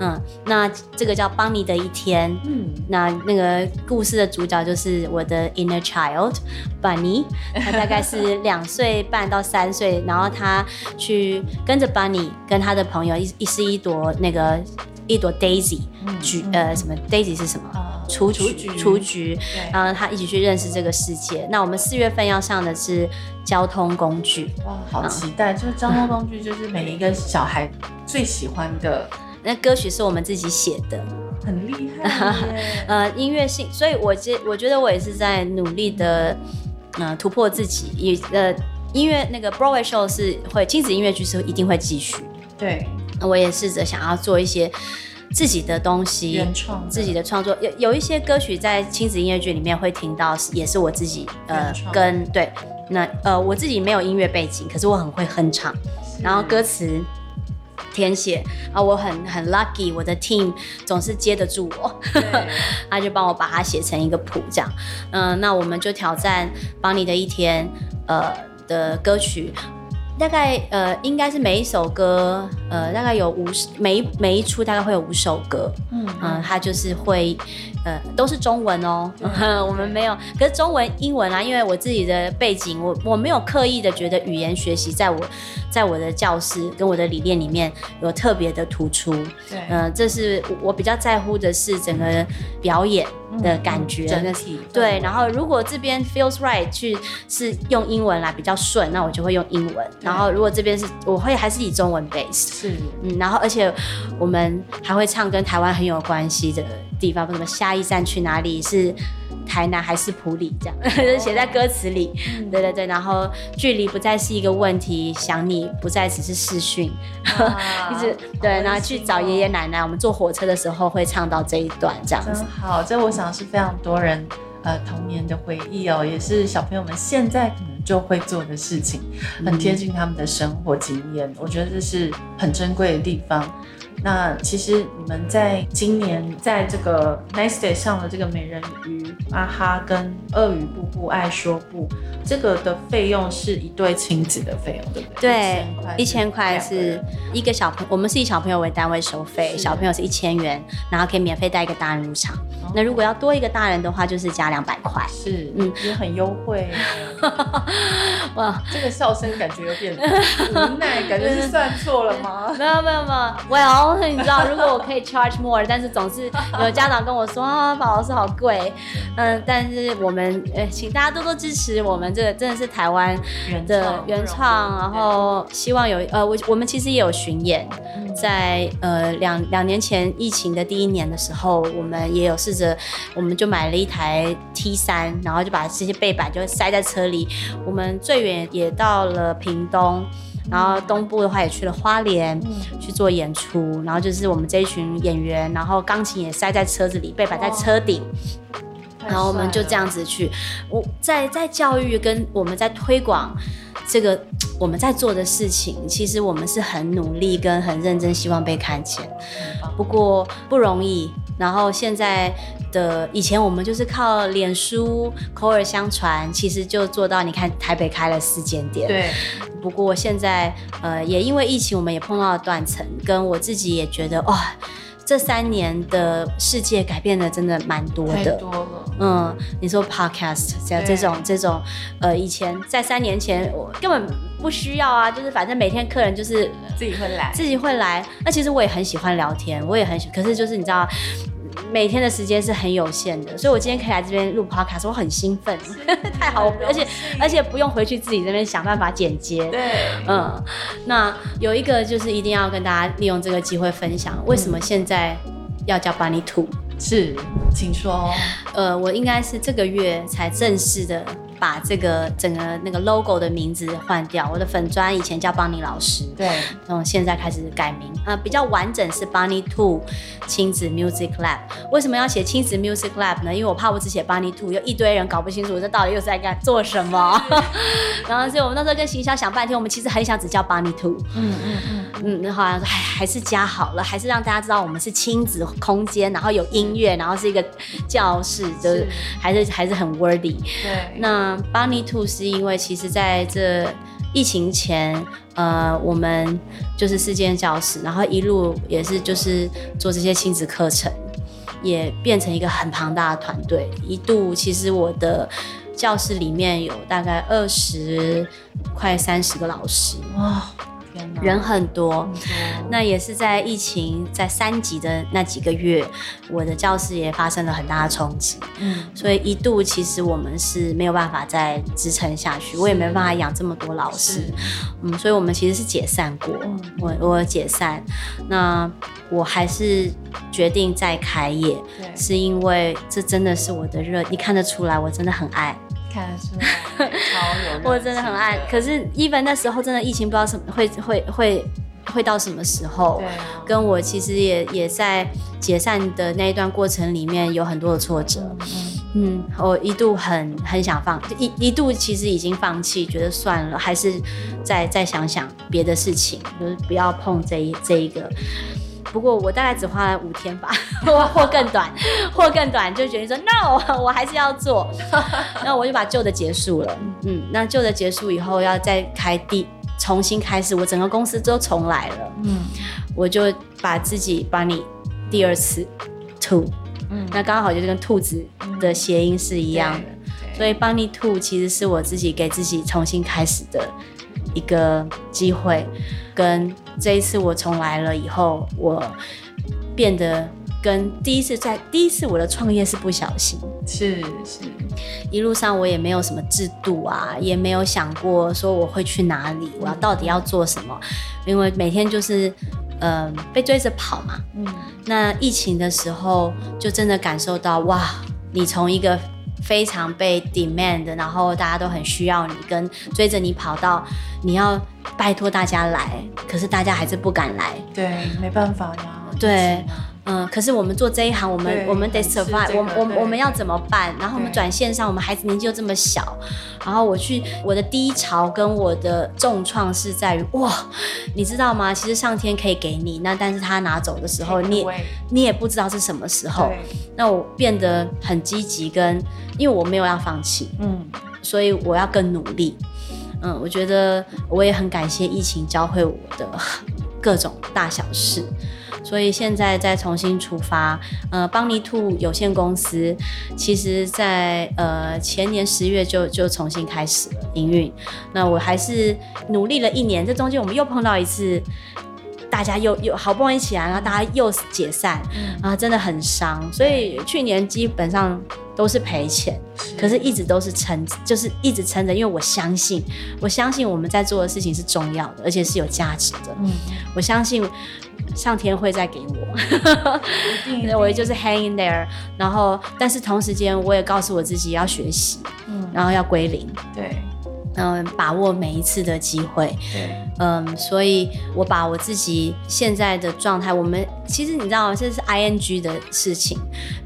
嗯，那这个叫邦尼的一天。嗯，那那个故事的主角就是我的 inner child，Bunny，，他大概是两岁半到三岁，然后他去跟着班尼，跟他的朋友一一是一朵那个一朵 daisy 橘，呃什么 daisy 是什么？雏菊，雏菊，然后他一起去认识这个世界。那我们四月份要上的是交通工具，哇，好期待！就是交通工具，就是每一个小孩最喜欢的。那歌曲是我们自己写的。很厉害，呃，音乐性，所以我觉我觉得我也是在努力的，呃，突破自己。也呃，音乐那个 Broadway show 是会亲子音乐剧是一定会继续。对，我也试着想要做一些自己的东西，原创自己的创作。有有一些歌曲在亲子音乐剧里面会听到，也是我自己呃跟对。那呃我自己没有音乐背景，可是我很会哼唱，然后歌词。填写啊，我很很 lucky，我的 team 总是接得住我，他就帮我把它写成一个谱，这样，嗯、呃，那我们就挑战帮你的一天，呃的歌曲，大概呃，应该是每一首歌，呃，大概有五十，每一每一出大概会有五首歌，嗯。嗯，它就是会，呃，都是中文哦，我们没有，可是中文、英文啊，因为我自己的背景，我我没有刻意的觉得语言学习在我，在我的教室跟我的理念里面有特别的突出，对，嗯、呃，这是我比较在乎的是整个表演的感觉，整、嗯、体，对，然后如果这边 feels right 去是用英文来比较顺，那我就会用英文。然后如果这边是，我会还是以中文 base。是，嗯，然后而且我们还会唱跟台湾很有关系的地方，什么下一站去哪里是台南还是普里这样，就是写在歌词里。嗯、对对对，然后距离不再是一个问题，想你不再只是视讯，一直对，然后去找爷爷奶奶。我们坐火车的时候会唱到这一段这样子。好，这我想是非常多人呃童年的回忆哦，也是小朋友们现在可能。就会做的事情，很贴近他们的生活经验，我觉得这是很珍贵的地方。那其实你们在今年在这个 Nice Day 上的这个美人鱼、啊哈跟鳄鱼布布爱说不，这个的费用是一对亲子的费用，对不对？对，一千块是一个小朋友，我们是以小朋友为单位收费，小朋友是一千元，然后可以免费带一个大人入场。那如果要多一个大人的话，就是加两百块。是，嗯，也很优惠。哇，这个笑声感觉有点无奈，感觉是算错了吗？没有没有没有，Well。你知道，如果我可以 charge more，但是总是有家长跟我说啊，宝老师好贵，嗯，但是我们呃，请大家多多支持我们这个真的是台湾的原创，然后希望有呃，我我们其实也有巡演，在呃两两年前疫情的第一年的时候，我们也有试着，我们就买了一台 T 三然后就把这些背板就塞在车里，我们最远也到了屏东。然后东部的话也去了花莲去做演出，然后就是我们这一群演员，然后钢琴也塞在车子里，被摆在车顶，然后我们就这样子去。我在在教育跟我们在推广这个我们在做的事情，其实我们是很努力跟很认真，希望被看见。不过不容易。然后现在的以前我们就是靠脸书口耳相传，其实就做到你看台北开了四间店。对。不过现在呃也因为疫情，我们也碰到了断层，跟我自己也觉得哇，这三年的世界改变的真的蛮多的。多了。嗯，你说 podcast 像这种这种呃以前在三年前我根本不需要啊，就是反正每天客人就是自己会来，自己会来。那其实我也很喜欢聊天，我也很喜，可是就是你知道。每天的时间是很有限的，所以我今天可以来这边录 podcast，我很兴奋，太好，而且而且不用回去自己这边想办法剪接。对，嗯，那有一个就是一定要跟大家利用这个机会分享，为什么现在要叫 Bonnie Two？是，请说。呃，我应该是这个月才正式的。把这个整个那个 logo 的名字换掉，我的粉砖以前叫 Bonnie 老师，对，从现在开始改名，呃，比较完整是 Bonnie Two 亲子 Music Lab。为什么要写亲子 Music Lab 呢？因为我怕我只写 Bonnie Two，有一堆人搞不清楚我这到底又是在干做什么。然后所以我们那时候跟行销想半天，我们其实很想只叫 Bonnie Two。嗯嗯嗯嗯，那好像说还还是加好了，还是让大家知道我们是亲子空间，然后有音乐，然后是一个教室，就是还是还是很 worthy。对，那。Bonnie Two 是因为其实在这疫情前，呃，我们就是四间教室，然后一路也是就是做这些亲子课程，也变成一个很庞大的团队。一度其实我的教室里面有大概二十快三十个老师。哇。人很多，那也是在疫情在三级的那几个月，我的教室也发生了很大的冲击，嗯，所以一度其实我们是没有办法再支撑下去，我也没办法养这么多老师，嗯，所以我们其实是解散过，我我解散，那我还是决定再开业，是因为这真的是我的热，你看得出来，我真的很爱。看得出来，超有，我真的很爱。可是，even 那时候真的疫情不知道什么会会会会到什么时候。对啊。跟我其实也也在解散的那一段过程里面有很多的挫折。嗯。嗯，我一度很很想放，一一度其实已经放弃，觉得算了，还是再再想想别的事情，就是不要碰这一这一个。不过我大概只花了五天吧，或或更短，或更短，就决定说 no，我还是要做。那我就把旧的结束了，嗯，那旧的结束以后要再开第重新开始，我整个公司都重来了。嗯，我就把自己把你第二次吐，嗯，那刚好就是跟兔子的谐音是一样的，所以帮你吐其实是我自己给自己重新开始的一个机会。跟这一次我重来了以后，我变得跟第一次在第一次我的创业是不小心，是是，一路上我也没有什么制度啊，也没有想过说我会去哪里，我要到底要做什么，因为每天就是嗯、呃、被追着跑嘛。嗯，那疫情的时候就真的感受到哇，你从一个非常被 demand，然后大家都很需要你，跟追着你跑到你要拜托大家来，可是大家还是不敢来。对，没办法呀。对。嗯，可是我们做这一行，我们我们得 survive，这个、我我我们要怎么办？然后我们转线上，我们孩子年纪又这么小，然后我去我的低潮跟我的重创是在于哇，你知道吗？其实上天可以给你，那但是他拿走的时候，你你也不知道是什么时候。那我变得很积极，跟因为我没有要放弃，嗯，所以我要更努力。嗯，我觉得我也很感谢疫情教会我的各种大小事。所以现在再重新出发，呃，邦尼兔有限公司，其实在呃前年十月就就重新开始了营运。那我还是努力了一年，这中间我们又碰到一次，大家又又好不容易起来，然后大家又解散，啊，真的很伤。所以去年基本上都是赔钱，可是一直都是撑，就是一直撑着，因为我相信，我相信我们在做的事情是重要的，而且是有价值的。嗯，我相信。上天会再给我，我也就是 hang in there，然后但是同时间我也告诉我自己要学习，嗯，然后要归零，对，嗯，把握每一次的机会，对，嗯，所以我把我自己现在的状态，我们其实你知道这是 ing 的事情，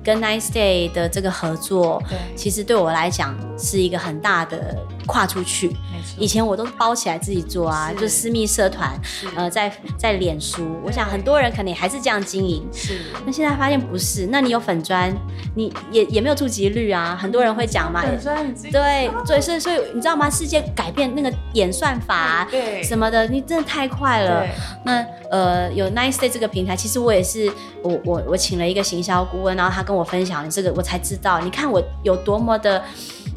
跟 Nice Day 的这个合作，对，其实对我来讲是一个很大的跨出去。以前我都包起来自己做啊，就私密社团，呃，在在脸书，我想很多人肯定还是这样经营。是，那现在发现不是，那你有粉砖，你也也没有触及率啊。很多人会讲嘛，粉专，对，所以所以所以你知道吗？世界改变那个演算法啊，对，什么的，你真的太快了。那呃，有 Nice Day 这个平台，其实我也是，我我我请了一个行销顾问，然后他跟我分享这个，我才知道，你看我有多么的。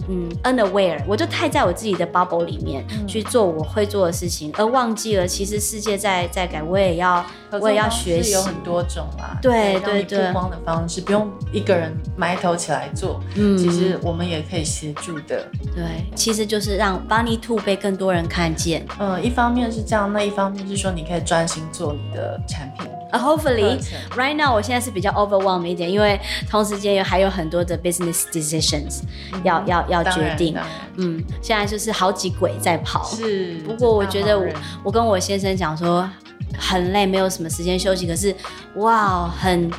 嗯，unaware，我就太在我自己的 bubble 里面去做我会做的事情，嗯、而忘记了其实世界在在改，我也要我也要学习。有很多种啦，对对对，曝光的方式不用一个人埋头起来做，嗯，其实我们也可以协助的。对，其实就是让 Bunny Two 被更多人看见。嗯，一方面是这样，那一方面是说你可以专心做你的产品。Uh, hopefully, right now 我现在是比较 overwhelmed 一点，因为同时间有还有很多的 business decisions 要要要决定。嗯，现在就是好几轨在跑。是。不过我觉得我我跟我先生讲说很累，没有什么时间休息。可是哇，很。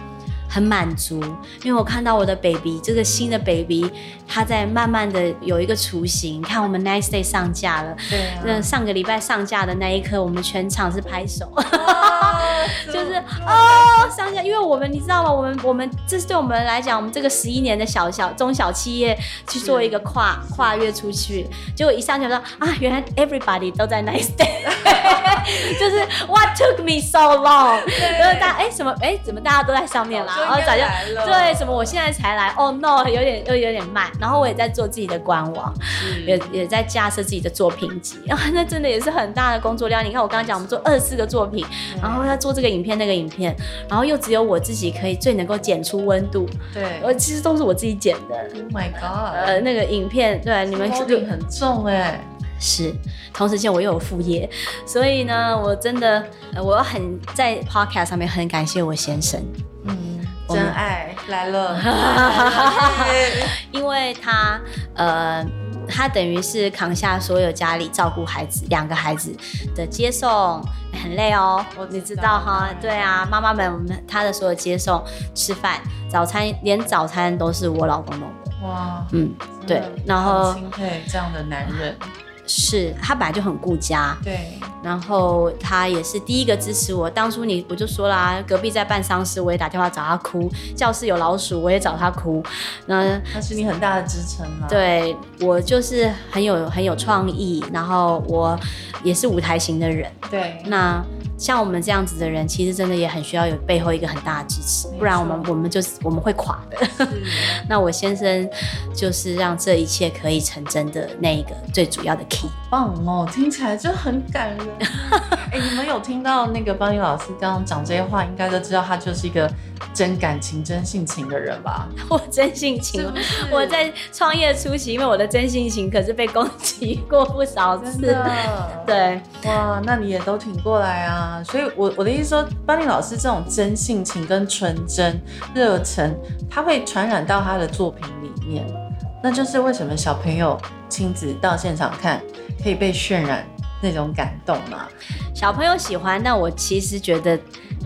很满足，因为我看到我的 baby，这个新的 baby，他在慢慢的有一个雏形。看我们 Nice Day 上架了，对、啊，那上个礼拜上架的那一刻，我们全场是拍手，哦、就是哦上架，因为我们你知道吗？我们我们这是对我们来讲，我们这个十一年的小小中小企业去做一个跨跨越出去，结果一上架说啊，原来 everybody 都在 Nice Day，就是 What took me so long？然后大哎什么哎怎么大家都在上面啦？然后早就对什么，我现在才来哦、oh、，no，有点又有点慢。然后我也在做自己的官网，也也在架设自己的作品集。然 后那真的也是很大的工作量。你看我刚刚讲，我们做二十四个作品，然后要做这个影片那个影片，然后又只有我自己可以最能够剪出温度。对，我，其实都是我自己剪的。Oh my god！呃，那个影片，对，你们是不是很重哎？是，同时间我又有副业，所以呢，我真的，我很在 podcast 上面很感谢我先生。真爱来了，因为他呃，他等于是扛下所有家里照顾孩子两个孩子的接送，很累哦，你知道哈？对啊，妈妈们，我们他的所有接送、吃饭、早餐，连早餐都是我老公弄的。哇，嗯，对，然后钦佩这样的男人。是他本来就很顾家，对，然后他也是第一个支持我。当初你我就说啦，隔壁在办丧事，我也打电话找他哭；教室有老鼠，我也找他哭。那他是你很大的支撑嘛？对，我就是很有很有创意，然后我也是舞台型的人。对，那。像我们这样子的人，其实真的也很需要有背后一个很大的支持，不然我们我们就是我们会垮的。那我先生就是让这一切可以成真的那一个最主要的 key。棒哦，听起来就很感人。哎、欸，你们有听到那个邦尼老师刚刚讲这些话，应该都知道他就是一个真感情、真性情的人吧？我真性情，是是我在创业初期，因为我的真性情可是被攻击过不少次。对，哇，那你也都挺过来啊。所以我，我我的意思说，邦尼老师这种真性情跟纯真、热忱，他会传染到他的作品里面。那就是为什么小朋友亲子到现场看。可以被渲染那种感动嘛？小朋友喜欢，但我其实觉得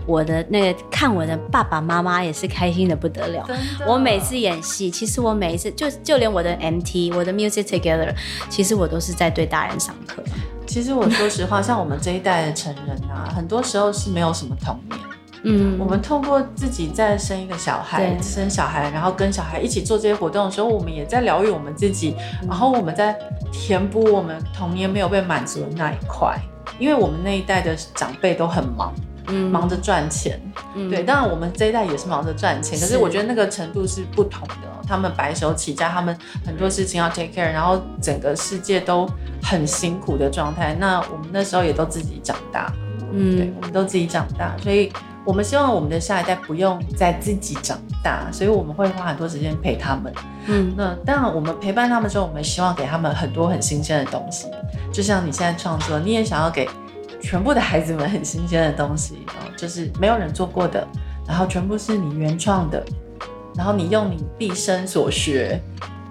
我的那个看我的爸爸妈妈也是开心的不得了。我每次演戏，其实我每一次就就连我的 MT，我的 Music Together，其实我都是在对大人上课。其实我说实话，像我们这一代的成人啊，很多时候是没有什么童年。嗯，我们透过自己再生一个小孩，生小孩，然后跟小孩一起做这些活动的时候，我们也在疗愈我们自己，然后我们在填补我们童年没有被满足的那一块。因为我们那一代的长辈都很忙，嗯，忙着赚钱，嗯，对，当然我们这一代也是忙着赚钱，可是我觉得那个程度是不同的。他们白手起家，他们很多事情要 take care，然后整个世界都很辛苦的状态。那我们那时候也都自己长大，嗯，对，我们都自己长大，所以。我们希望我们的下一代不用再自己长大，所以我们会花很多时间陪他们。嗯，那当然，我们陪伴他们之后，我们希望给他们很多很新鲜的东西。就像你现在创作，你也想要给全部的孩子们很新鲜的东西，就是没有人做过的，然后全部是你原创的，然后你用你毕生所学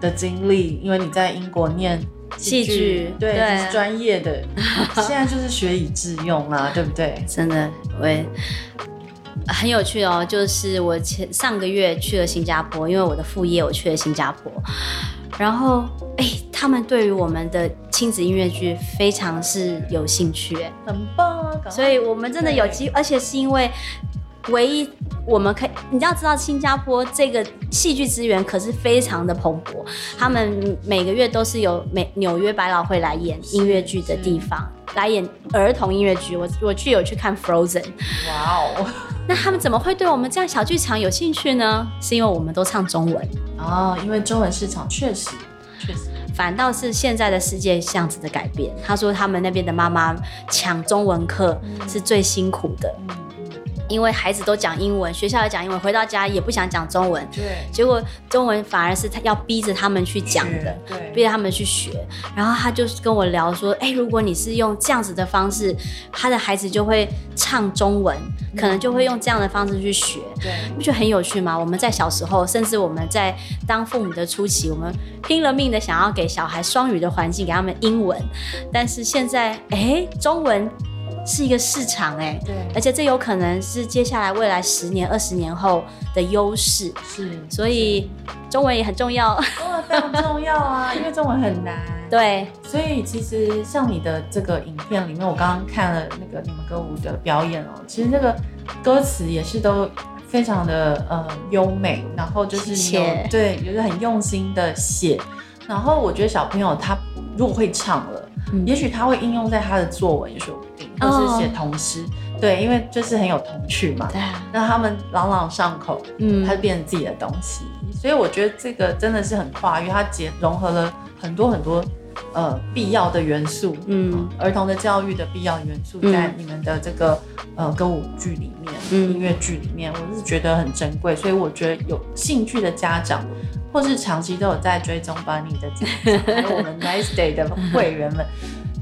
的经历，因为你在英国念戏剧，对，对是专业的，现在就是学以致用啊，对不对？真的，我也。很有趣哦，就是我前上个月去了新加坡，因为我的副业我去了新加坡，然后哎，他们对于我们的亲子音乐剧非常是有兴趣，哎，很棒啊！所以我们真的有机，而且是因为唯一我们可以，你要知道新加坡这个戏剧资源可是非常的蓬勃，他们每个月都是有美纽约百老汇来演音乐剧的地方。来演儿童音乐剧，我我去有去看 Frozen，哇哦！那他们怎么会对我们这样小剧场有兴趣呢？是因为我们都唱中文哦，因为中文市场确实，反倒是现在的世界这样子的改变。他说他们那边的妈妈抢中文课是最辛苦的。嗯因为孩子都讲英文，学校也讲英文，回到家也不想讲中文。对，结果中文反而是他要逼着他们去讲的，对，逼着他们去学。然后他就跟我聊说：“哎，如果你是用这样子的方式，他的孩子就会唱中文，可能就会用这样的方式去学。对，不觉得很有趣吗？我们在小时候，甚至我们在当父母的初期，我们拼了命的想要给小孩双语的环境，给他们英文，但是现在，哎，中文。是一个市场哎，对，而且这有可能是接下来未来十年、二十年后的优势，是，所以中文也很重要，中文非常重要啊，因为中文很难，对，所以其实像你的这个影片里面，我刚刚看了那个你们歌舞的表演哦，其实那个歌词也是都非常的呃优美，然后就是有对，有个很用心的写，然后我觉得小朋友他如果会唱了，嗯、也许他会应用在他的作文说不定。或是写童诗，哦、对，因为就是很有童趣嘛。对，那他们朗朗上口，嗯，它就变成自己的东西。所以我觉得这个真的是很跨越，它结融合了很多很多呃必要的元素，嗯，儿童的教育的必要元素在你们的这个、嗯、呃歌舞剧里面，嗯、音乐剧里面，我是觉得很珍贵。所以我觉得有兴趣的家长，或是长期都有在追踪邦妮的家长，还有我们 Nice Day 的会员们。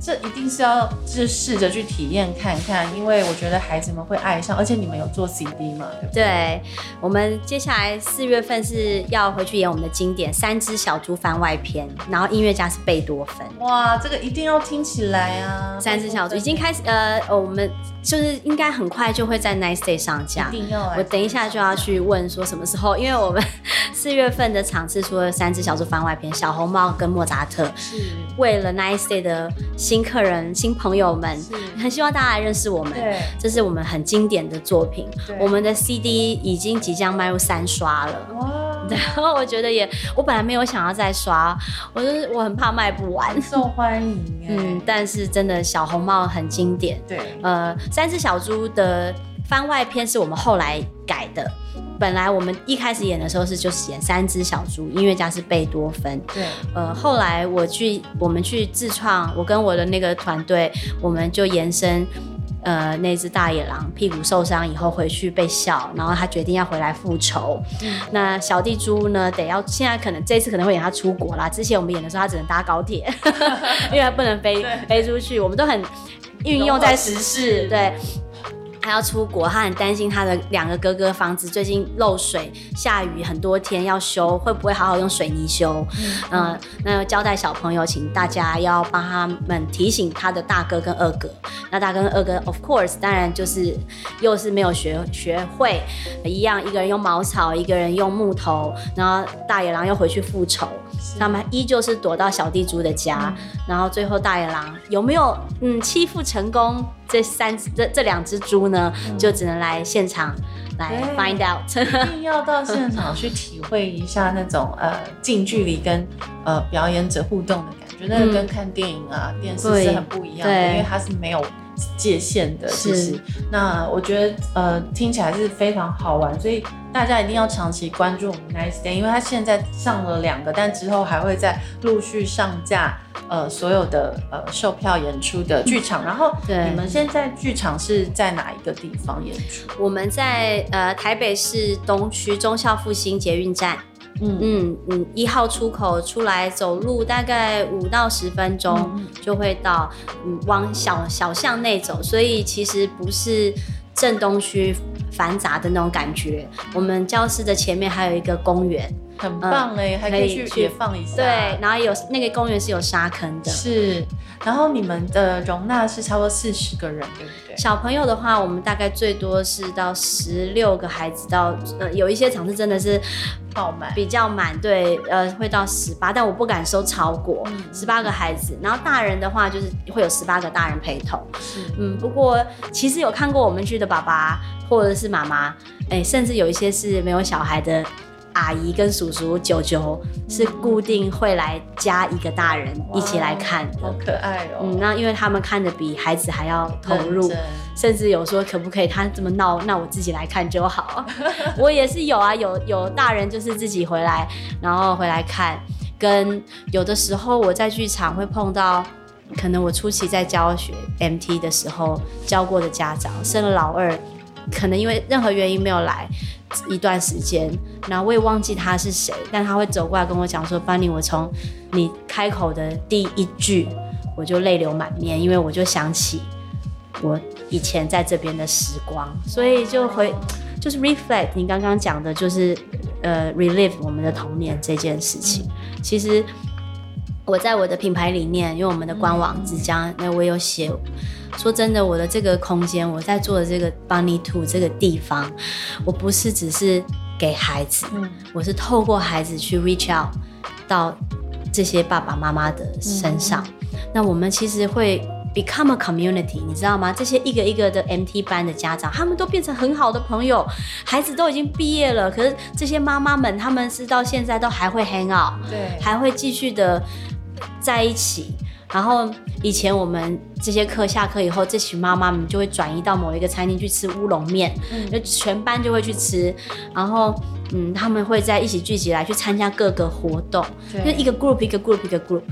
这一定是要就是试着去体验看看，因为我觉得孩子们会爱上，而且你们有做 CD 吗？对不对？对，我们接下来四月份是要回去演我们的经典《三只小猪》番外篇，然后音乐家是贝多芬。哇，这个一定要听起来啊！三只小猪已经开始，呃，我们就是应该很快就会在 Nice Day 上架。一定要！我等一下就要去问说什么时候，因为我们 四月份的场次除了《三只小猪》番外篇，《小红帽》跟莫扎特是为了 Nice Day 的。新客人、新朋友们，很希望大家来认识我们。对，这是我们很经典的作品。对我们的 CD 已经即将迈入三刷了。哇！然后我觉得也，我本来没有想要再刷，我就是我很怕卖不完。受欢迎。嗯，但是真的小红帽很经典。对，呃，三只小猪的番外篇是我们后来改的。本来我们一开始演的时候是就是演三只小猪，音乐家是贝多芬。对，呃，后来我去我们去自创，我跟我的那个团队，我们就延伸，呃，那只大野狼屁股受伤以后回去被笑，然后他决定要回来复仇。嗯，那小地猪呢，得要现在可能这次可能会演他出国啦。之前我们演的时候他只能搭高铁，因为他不能飞 飞出去，我们都很运用在时事，对。他要出国，他很担心他的两个哥哥房子最近漏水、下雨很多天要修，会不会好好用水泥修？嗯，呃、那要交代小朋友，请大家要帮他们提醒他的大哥跟二哥。那大哥跟二哥，of course，当然就是又是没有学学会一样，一个人用茅草，一个人用木头，然后大野狼又回去复仇。他们依旧是躲到小地猪的家，嗯、然后最后大野狼有没有嗯欺负成功这三这这两只猪呢？嗯、就只能来现场来 find out，一定要到现场去体会一下那种呃近距离跟呃表演者互动的感觉，那个跟看电影啊、嗯、电视是很不一样的，因为它是没有界限的。其实，那我觉得呃听起来是非常好玩，所以。大家一定要长期关注我们 Nice Day，因为它现在上了两个，但之后还会再陆续上架呃所有的呃售票演出的剧场。然后，对，你们现在剧场是在哪一个地方演出？我们在呃台北市东区忠孝复兴捷运站，嗯嗯嗯，一号出口出来走路大概五到十分钟就会到，嗯，往小小巷内走，所以其实不是正东区。繁杂的那种感觉，我们教室的前面还有一个公园，很棒哎，嗯、还可以去解放一下。对，然后有那个公园是有沙坑的，是。然后你们的容纳是差不多四十个人，对不对？小朋友的话，我们大概最多是到十六个孩子到，呃，有一些场次真的是爆满，比较满，对，呃，会到十八，但我不敢收超过十八个孩子。然后大人的话，就是会有十八个大人陪同。是，嗯，不过其实有看过我们剧的爸爸或者是妈妈，哎，甚至有一些是没有小孩的。阿姨跟叔叔、舅舅是固定会来加一个大人一起来看，好可爱哦。嗯，那因为他们看的比孩子还要投入，甚至有说可不可以他这么闹，那我自己来看就好。我也是有啊，有有大人就是自己回来，然后回来看。跟有的时候我在剧场会碰到，可能我初期在教学 MT 的时候教过的家长生了老二，可能因为任何原因没有来。一段时间，然后我也忘记他是谁，但他会走过来跟我讲说：“Bunny，我从你开口的第一句，我就泪流满面，因为我就想起我以前在这边的时光，所以就回 就是 reflect 你刚刚讲的，就是呃 relive 我们的童年这件事情。其实我在我的品牌里面，因为我们的官网即将，那我有写。”说真的，我的这个空间，我在做的这个 Bunny Two 这个地方，我不是只是给孩子，嗯，我是透过孩子去 reach out 到这些爸爸妈妈的身上。嗯、那我们其实会 become a community，你知道吗？这些一个一个的 MT 班的家长，他们都变成很好的朋友，孩子都已经毕业了，可是这些妈妈们，他们是到现在都还会 hang out，对，还会继续的在一起。然后以前我们这些课下课以后，这群妈妈们就会转移到某一个餐厅去吃乌龙面，就全班就会去吃。然后，嗯，他们会在一起聚集来去参加各个活动，就一个 group 一个 group 一个 group。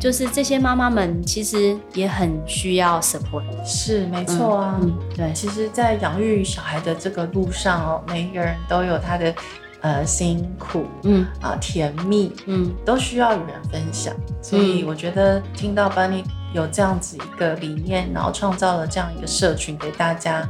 就是这些妈妈们其实也很需要 support。是，没错啊。嗯，对。其实，在养育小孩的这个路上哦，每一个人都有他的。呃，辛苦，嗯啊，甜蜜，嗯，都需要与人分享。所以我觉得听到 Bunny 有这样子一个理念，然后创造了这样一个社群给大家。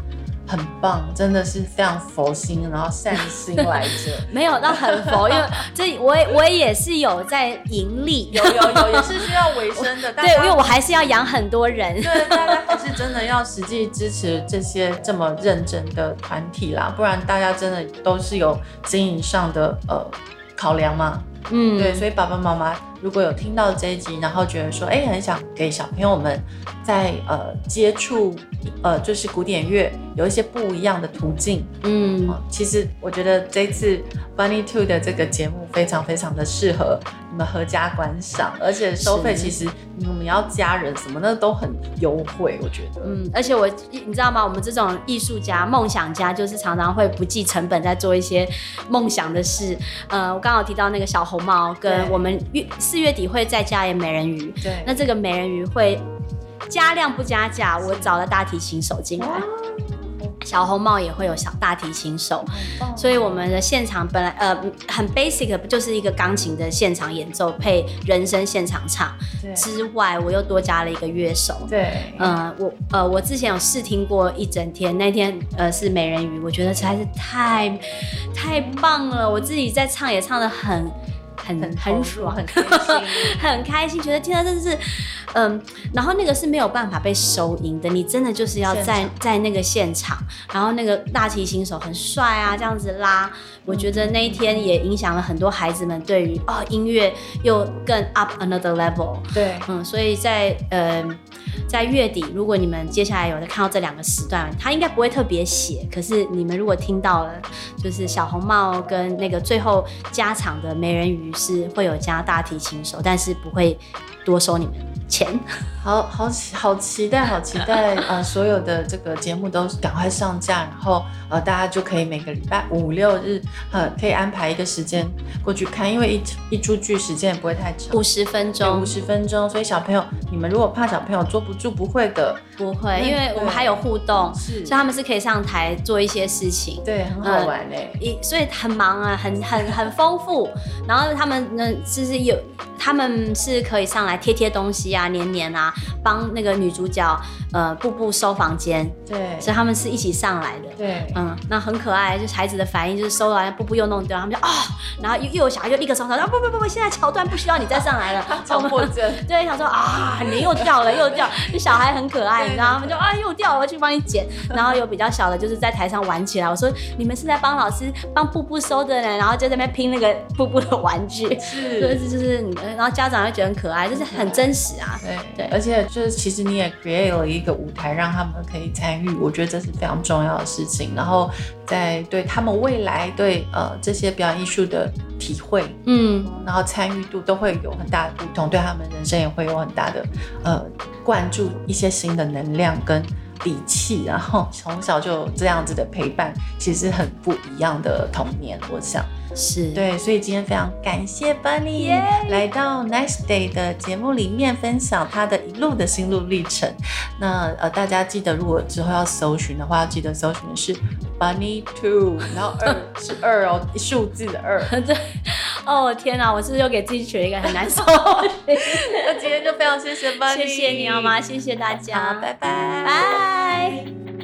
很棒，真的是非常佛心，然后善心来着。没有，那很佛，因为 这我也我也是有在盈利，有有有，也是需要维生的。对，因为我还是要养很多人。对，大家还是真的要实际支持这些这么认真的团体啦，不然大家真的都是有经营上的呃考量嘛。嗯，对，所以爸爸妈妈如果有听到这一集，然后觉得说，哎，很想给小朋友们在呃接触呃就是古典乐有一些不一样的途径，嗯，其实我觉得这次 Bunny Two 的这个节目非常非常的适合你们合家观赏，而且收费其实你们要家人什么的都很优惠，我觉得，嗯，而且我你知道吗？我们这种艺术家、梦想家，就是常常会不计成本在做一些梦想的事，呃，我刚好提到那个小红帽，跟我们月四月底会再加演美人鱼。对，那这个美人鱼会加量不加价，我找了大提琴手进来。小红帽也会有小大提琴手，所以我们的现场本来呃很 basic 的，不就是一个钢琴的现场演奏配人声现场唱之外，我又多加了一个乐手。对，呃我呃我之前有试听过一整天，那天呃是美人鱼，我觉得实在是太太棒了，我自己在唱也唱的很。很很，爽，很开心，很开心，觉得听到真的是，嗯，然后那个是没有办法被收音的，你真的就是要在在那个现场，然后那个大提琴手很帅啊，这样子拉，我觉得那一天也影响了很多孩子们对于哦音乐又更 up another level，对，嗯，所以在呃。在月底，如果你们接下来有看到这两个时段，他应该不会特别写。可是你们如果听到了，就是小红帽跟那个最后加场的美人鱼是会有加大提琴手，但是不会多收你们钱。好好好期待，好期待！呃，所有的这个节目都赶快上架，然后呃，大家就可以每个礼拜五六日，呃，可以安排一个时间过去看，因为一一出剧时间也不会太长，五十分钟，五十分钟。所以小朋友，你们如果怕小朋友坐不住，不会的，不会，因为我们还有互动，是，所以他们是可以上台做一些事情，对，很好玩嘞。一、呃，所以很忙啊，很很很丰富。然后他们呢，就是有，他们是可以上来贴贴东西啊，黏黏啊。帮那个女主角呃步步收房间，对，所以他们是一起上来的，对，嗯，那很可爱，就是孩子的反应就是收完步步又弄掉，他们就啊、哦，然后又又有小孩就立刻收上，啊不不不不，现在桥段不需要你再上来了，强迫症，对，想说啊，你又掉了又掉，这小孩很可爱，你知道他们就啊又掉了，我去帮你捡，然后有比较小的就是在台上玩起来，我说你们是在帮老师帮步步收的呢，然后就在那边拼那个步步的玩具，是，就是就是，然后家长会觉得很可爱，就是很真实啊，对对，而且就。就是其实你也 create 了一个舞台，让他们可以参与，我觉得这是非常重要的事情。然后在对他们未来对呃这些表演艺术的体会，嗯，然后参与度都会有很大的不同，对他们人生也会有很大的呃灌注一些新的能量跟底气。然后从小就有这样子的陪伴，其实很不一样的童年，我想。是对，所以今天非常感谢 Bunny 来到 Nice Day 的节目里面分享他的一路的心路历程。那呃，大家记得如果之后要搜寻的话，要记得搜寻的是 Bunny Two，然后二是二哦，数字的二。对，哦天哪，我是不是又给自己取了一个很难受？那今天就非常谢谢 Bunny，谢谢你好吗？谢谢大家，拜拜，拜。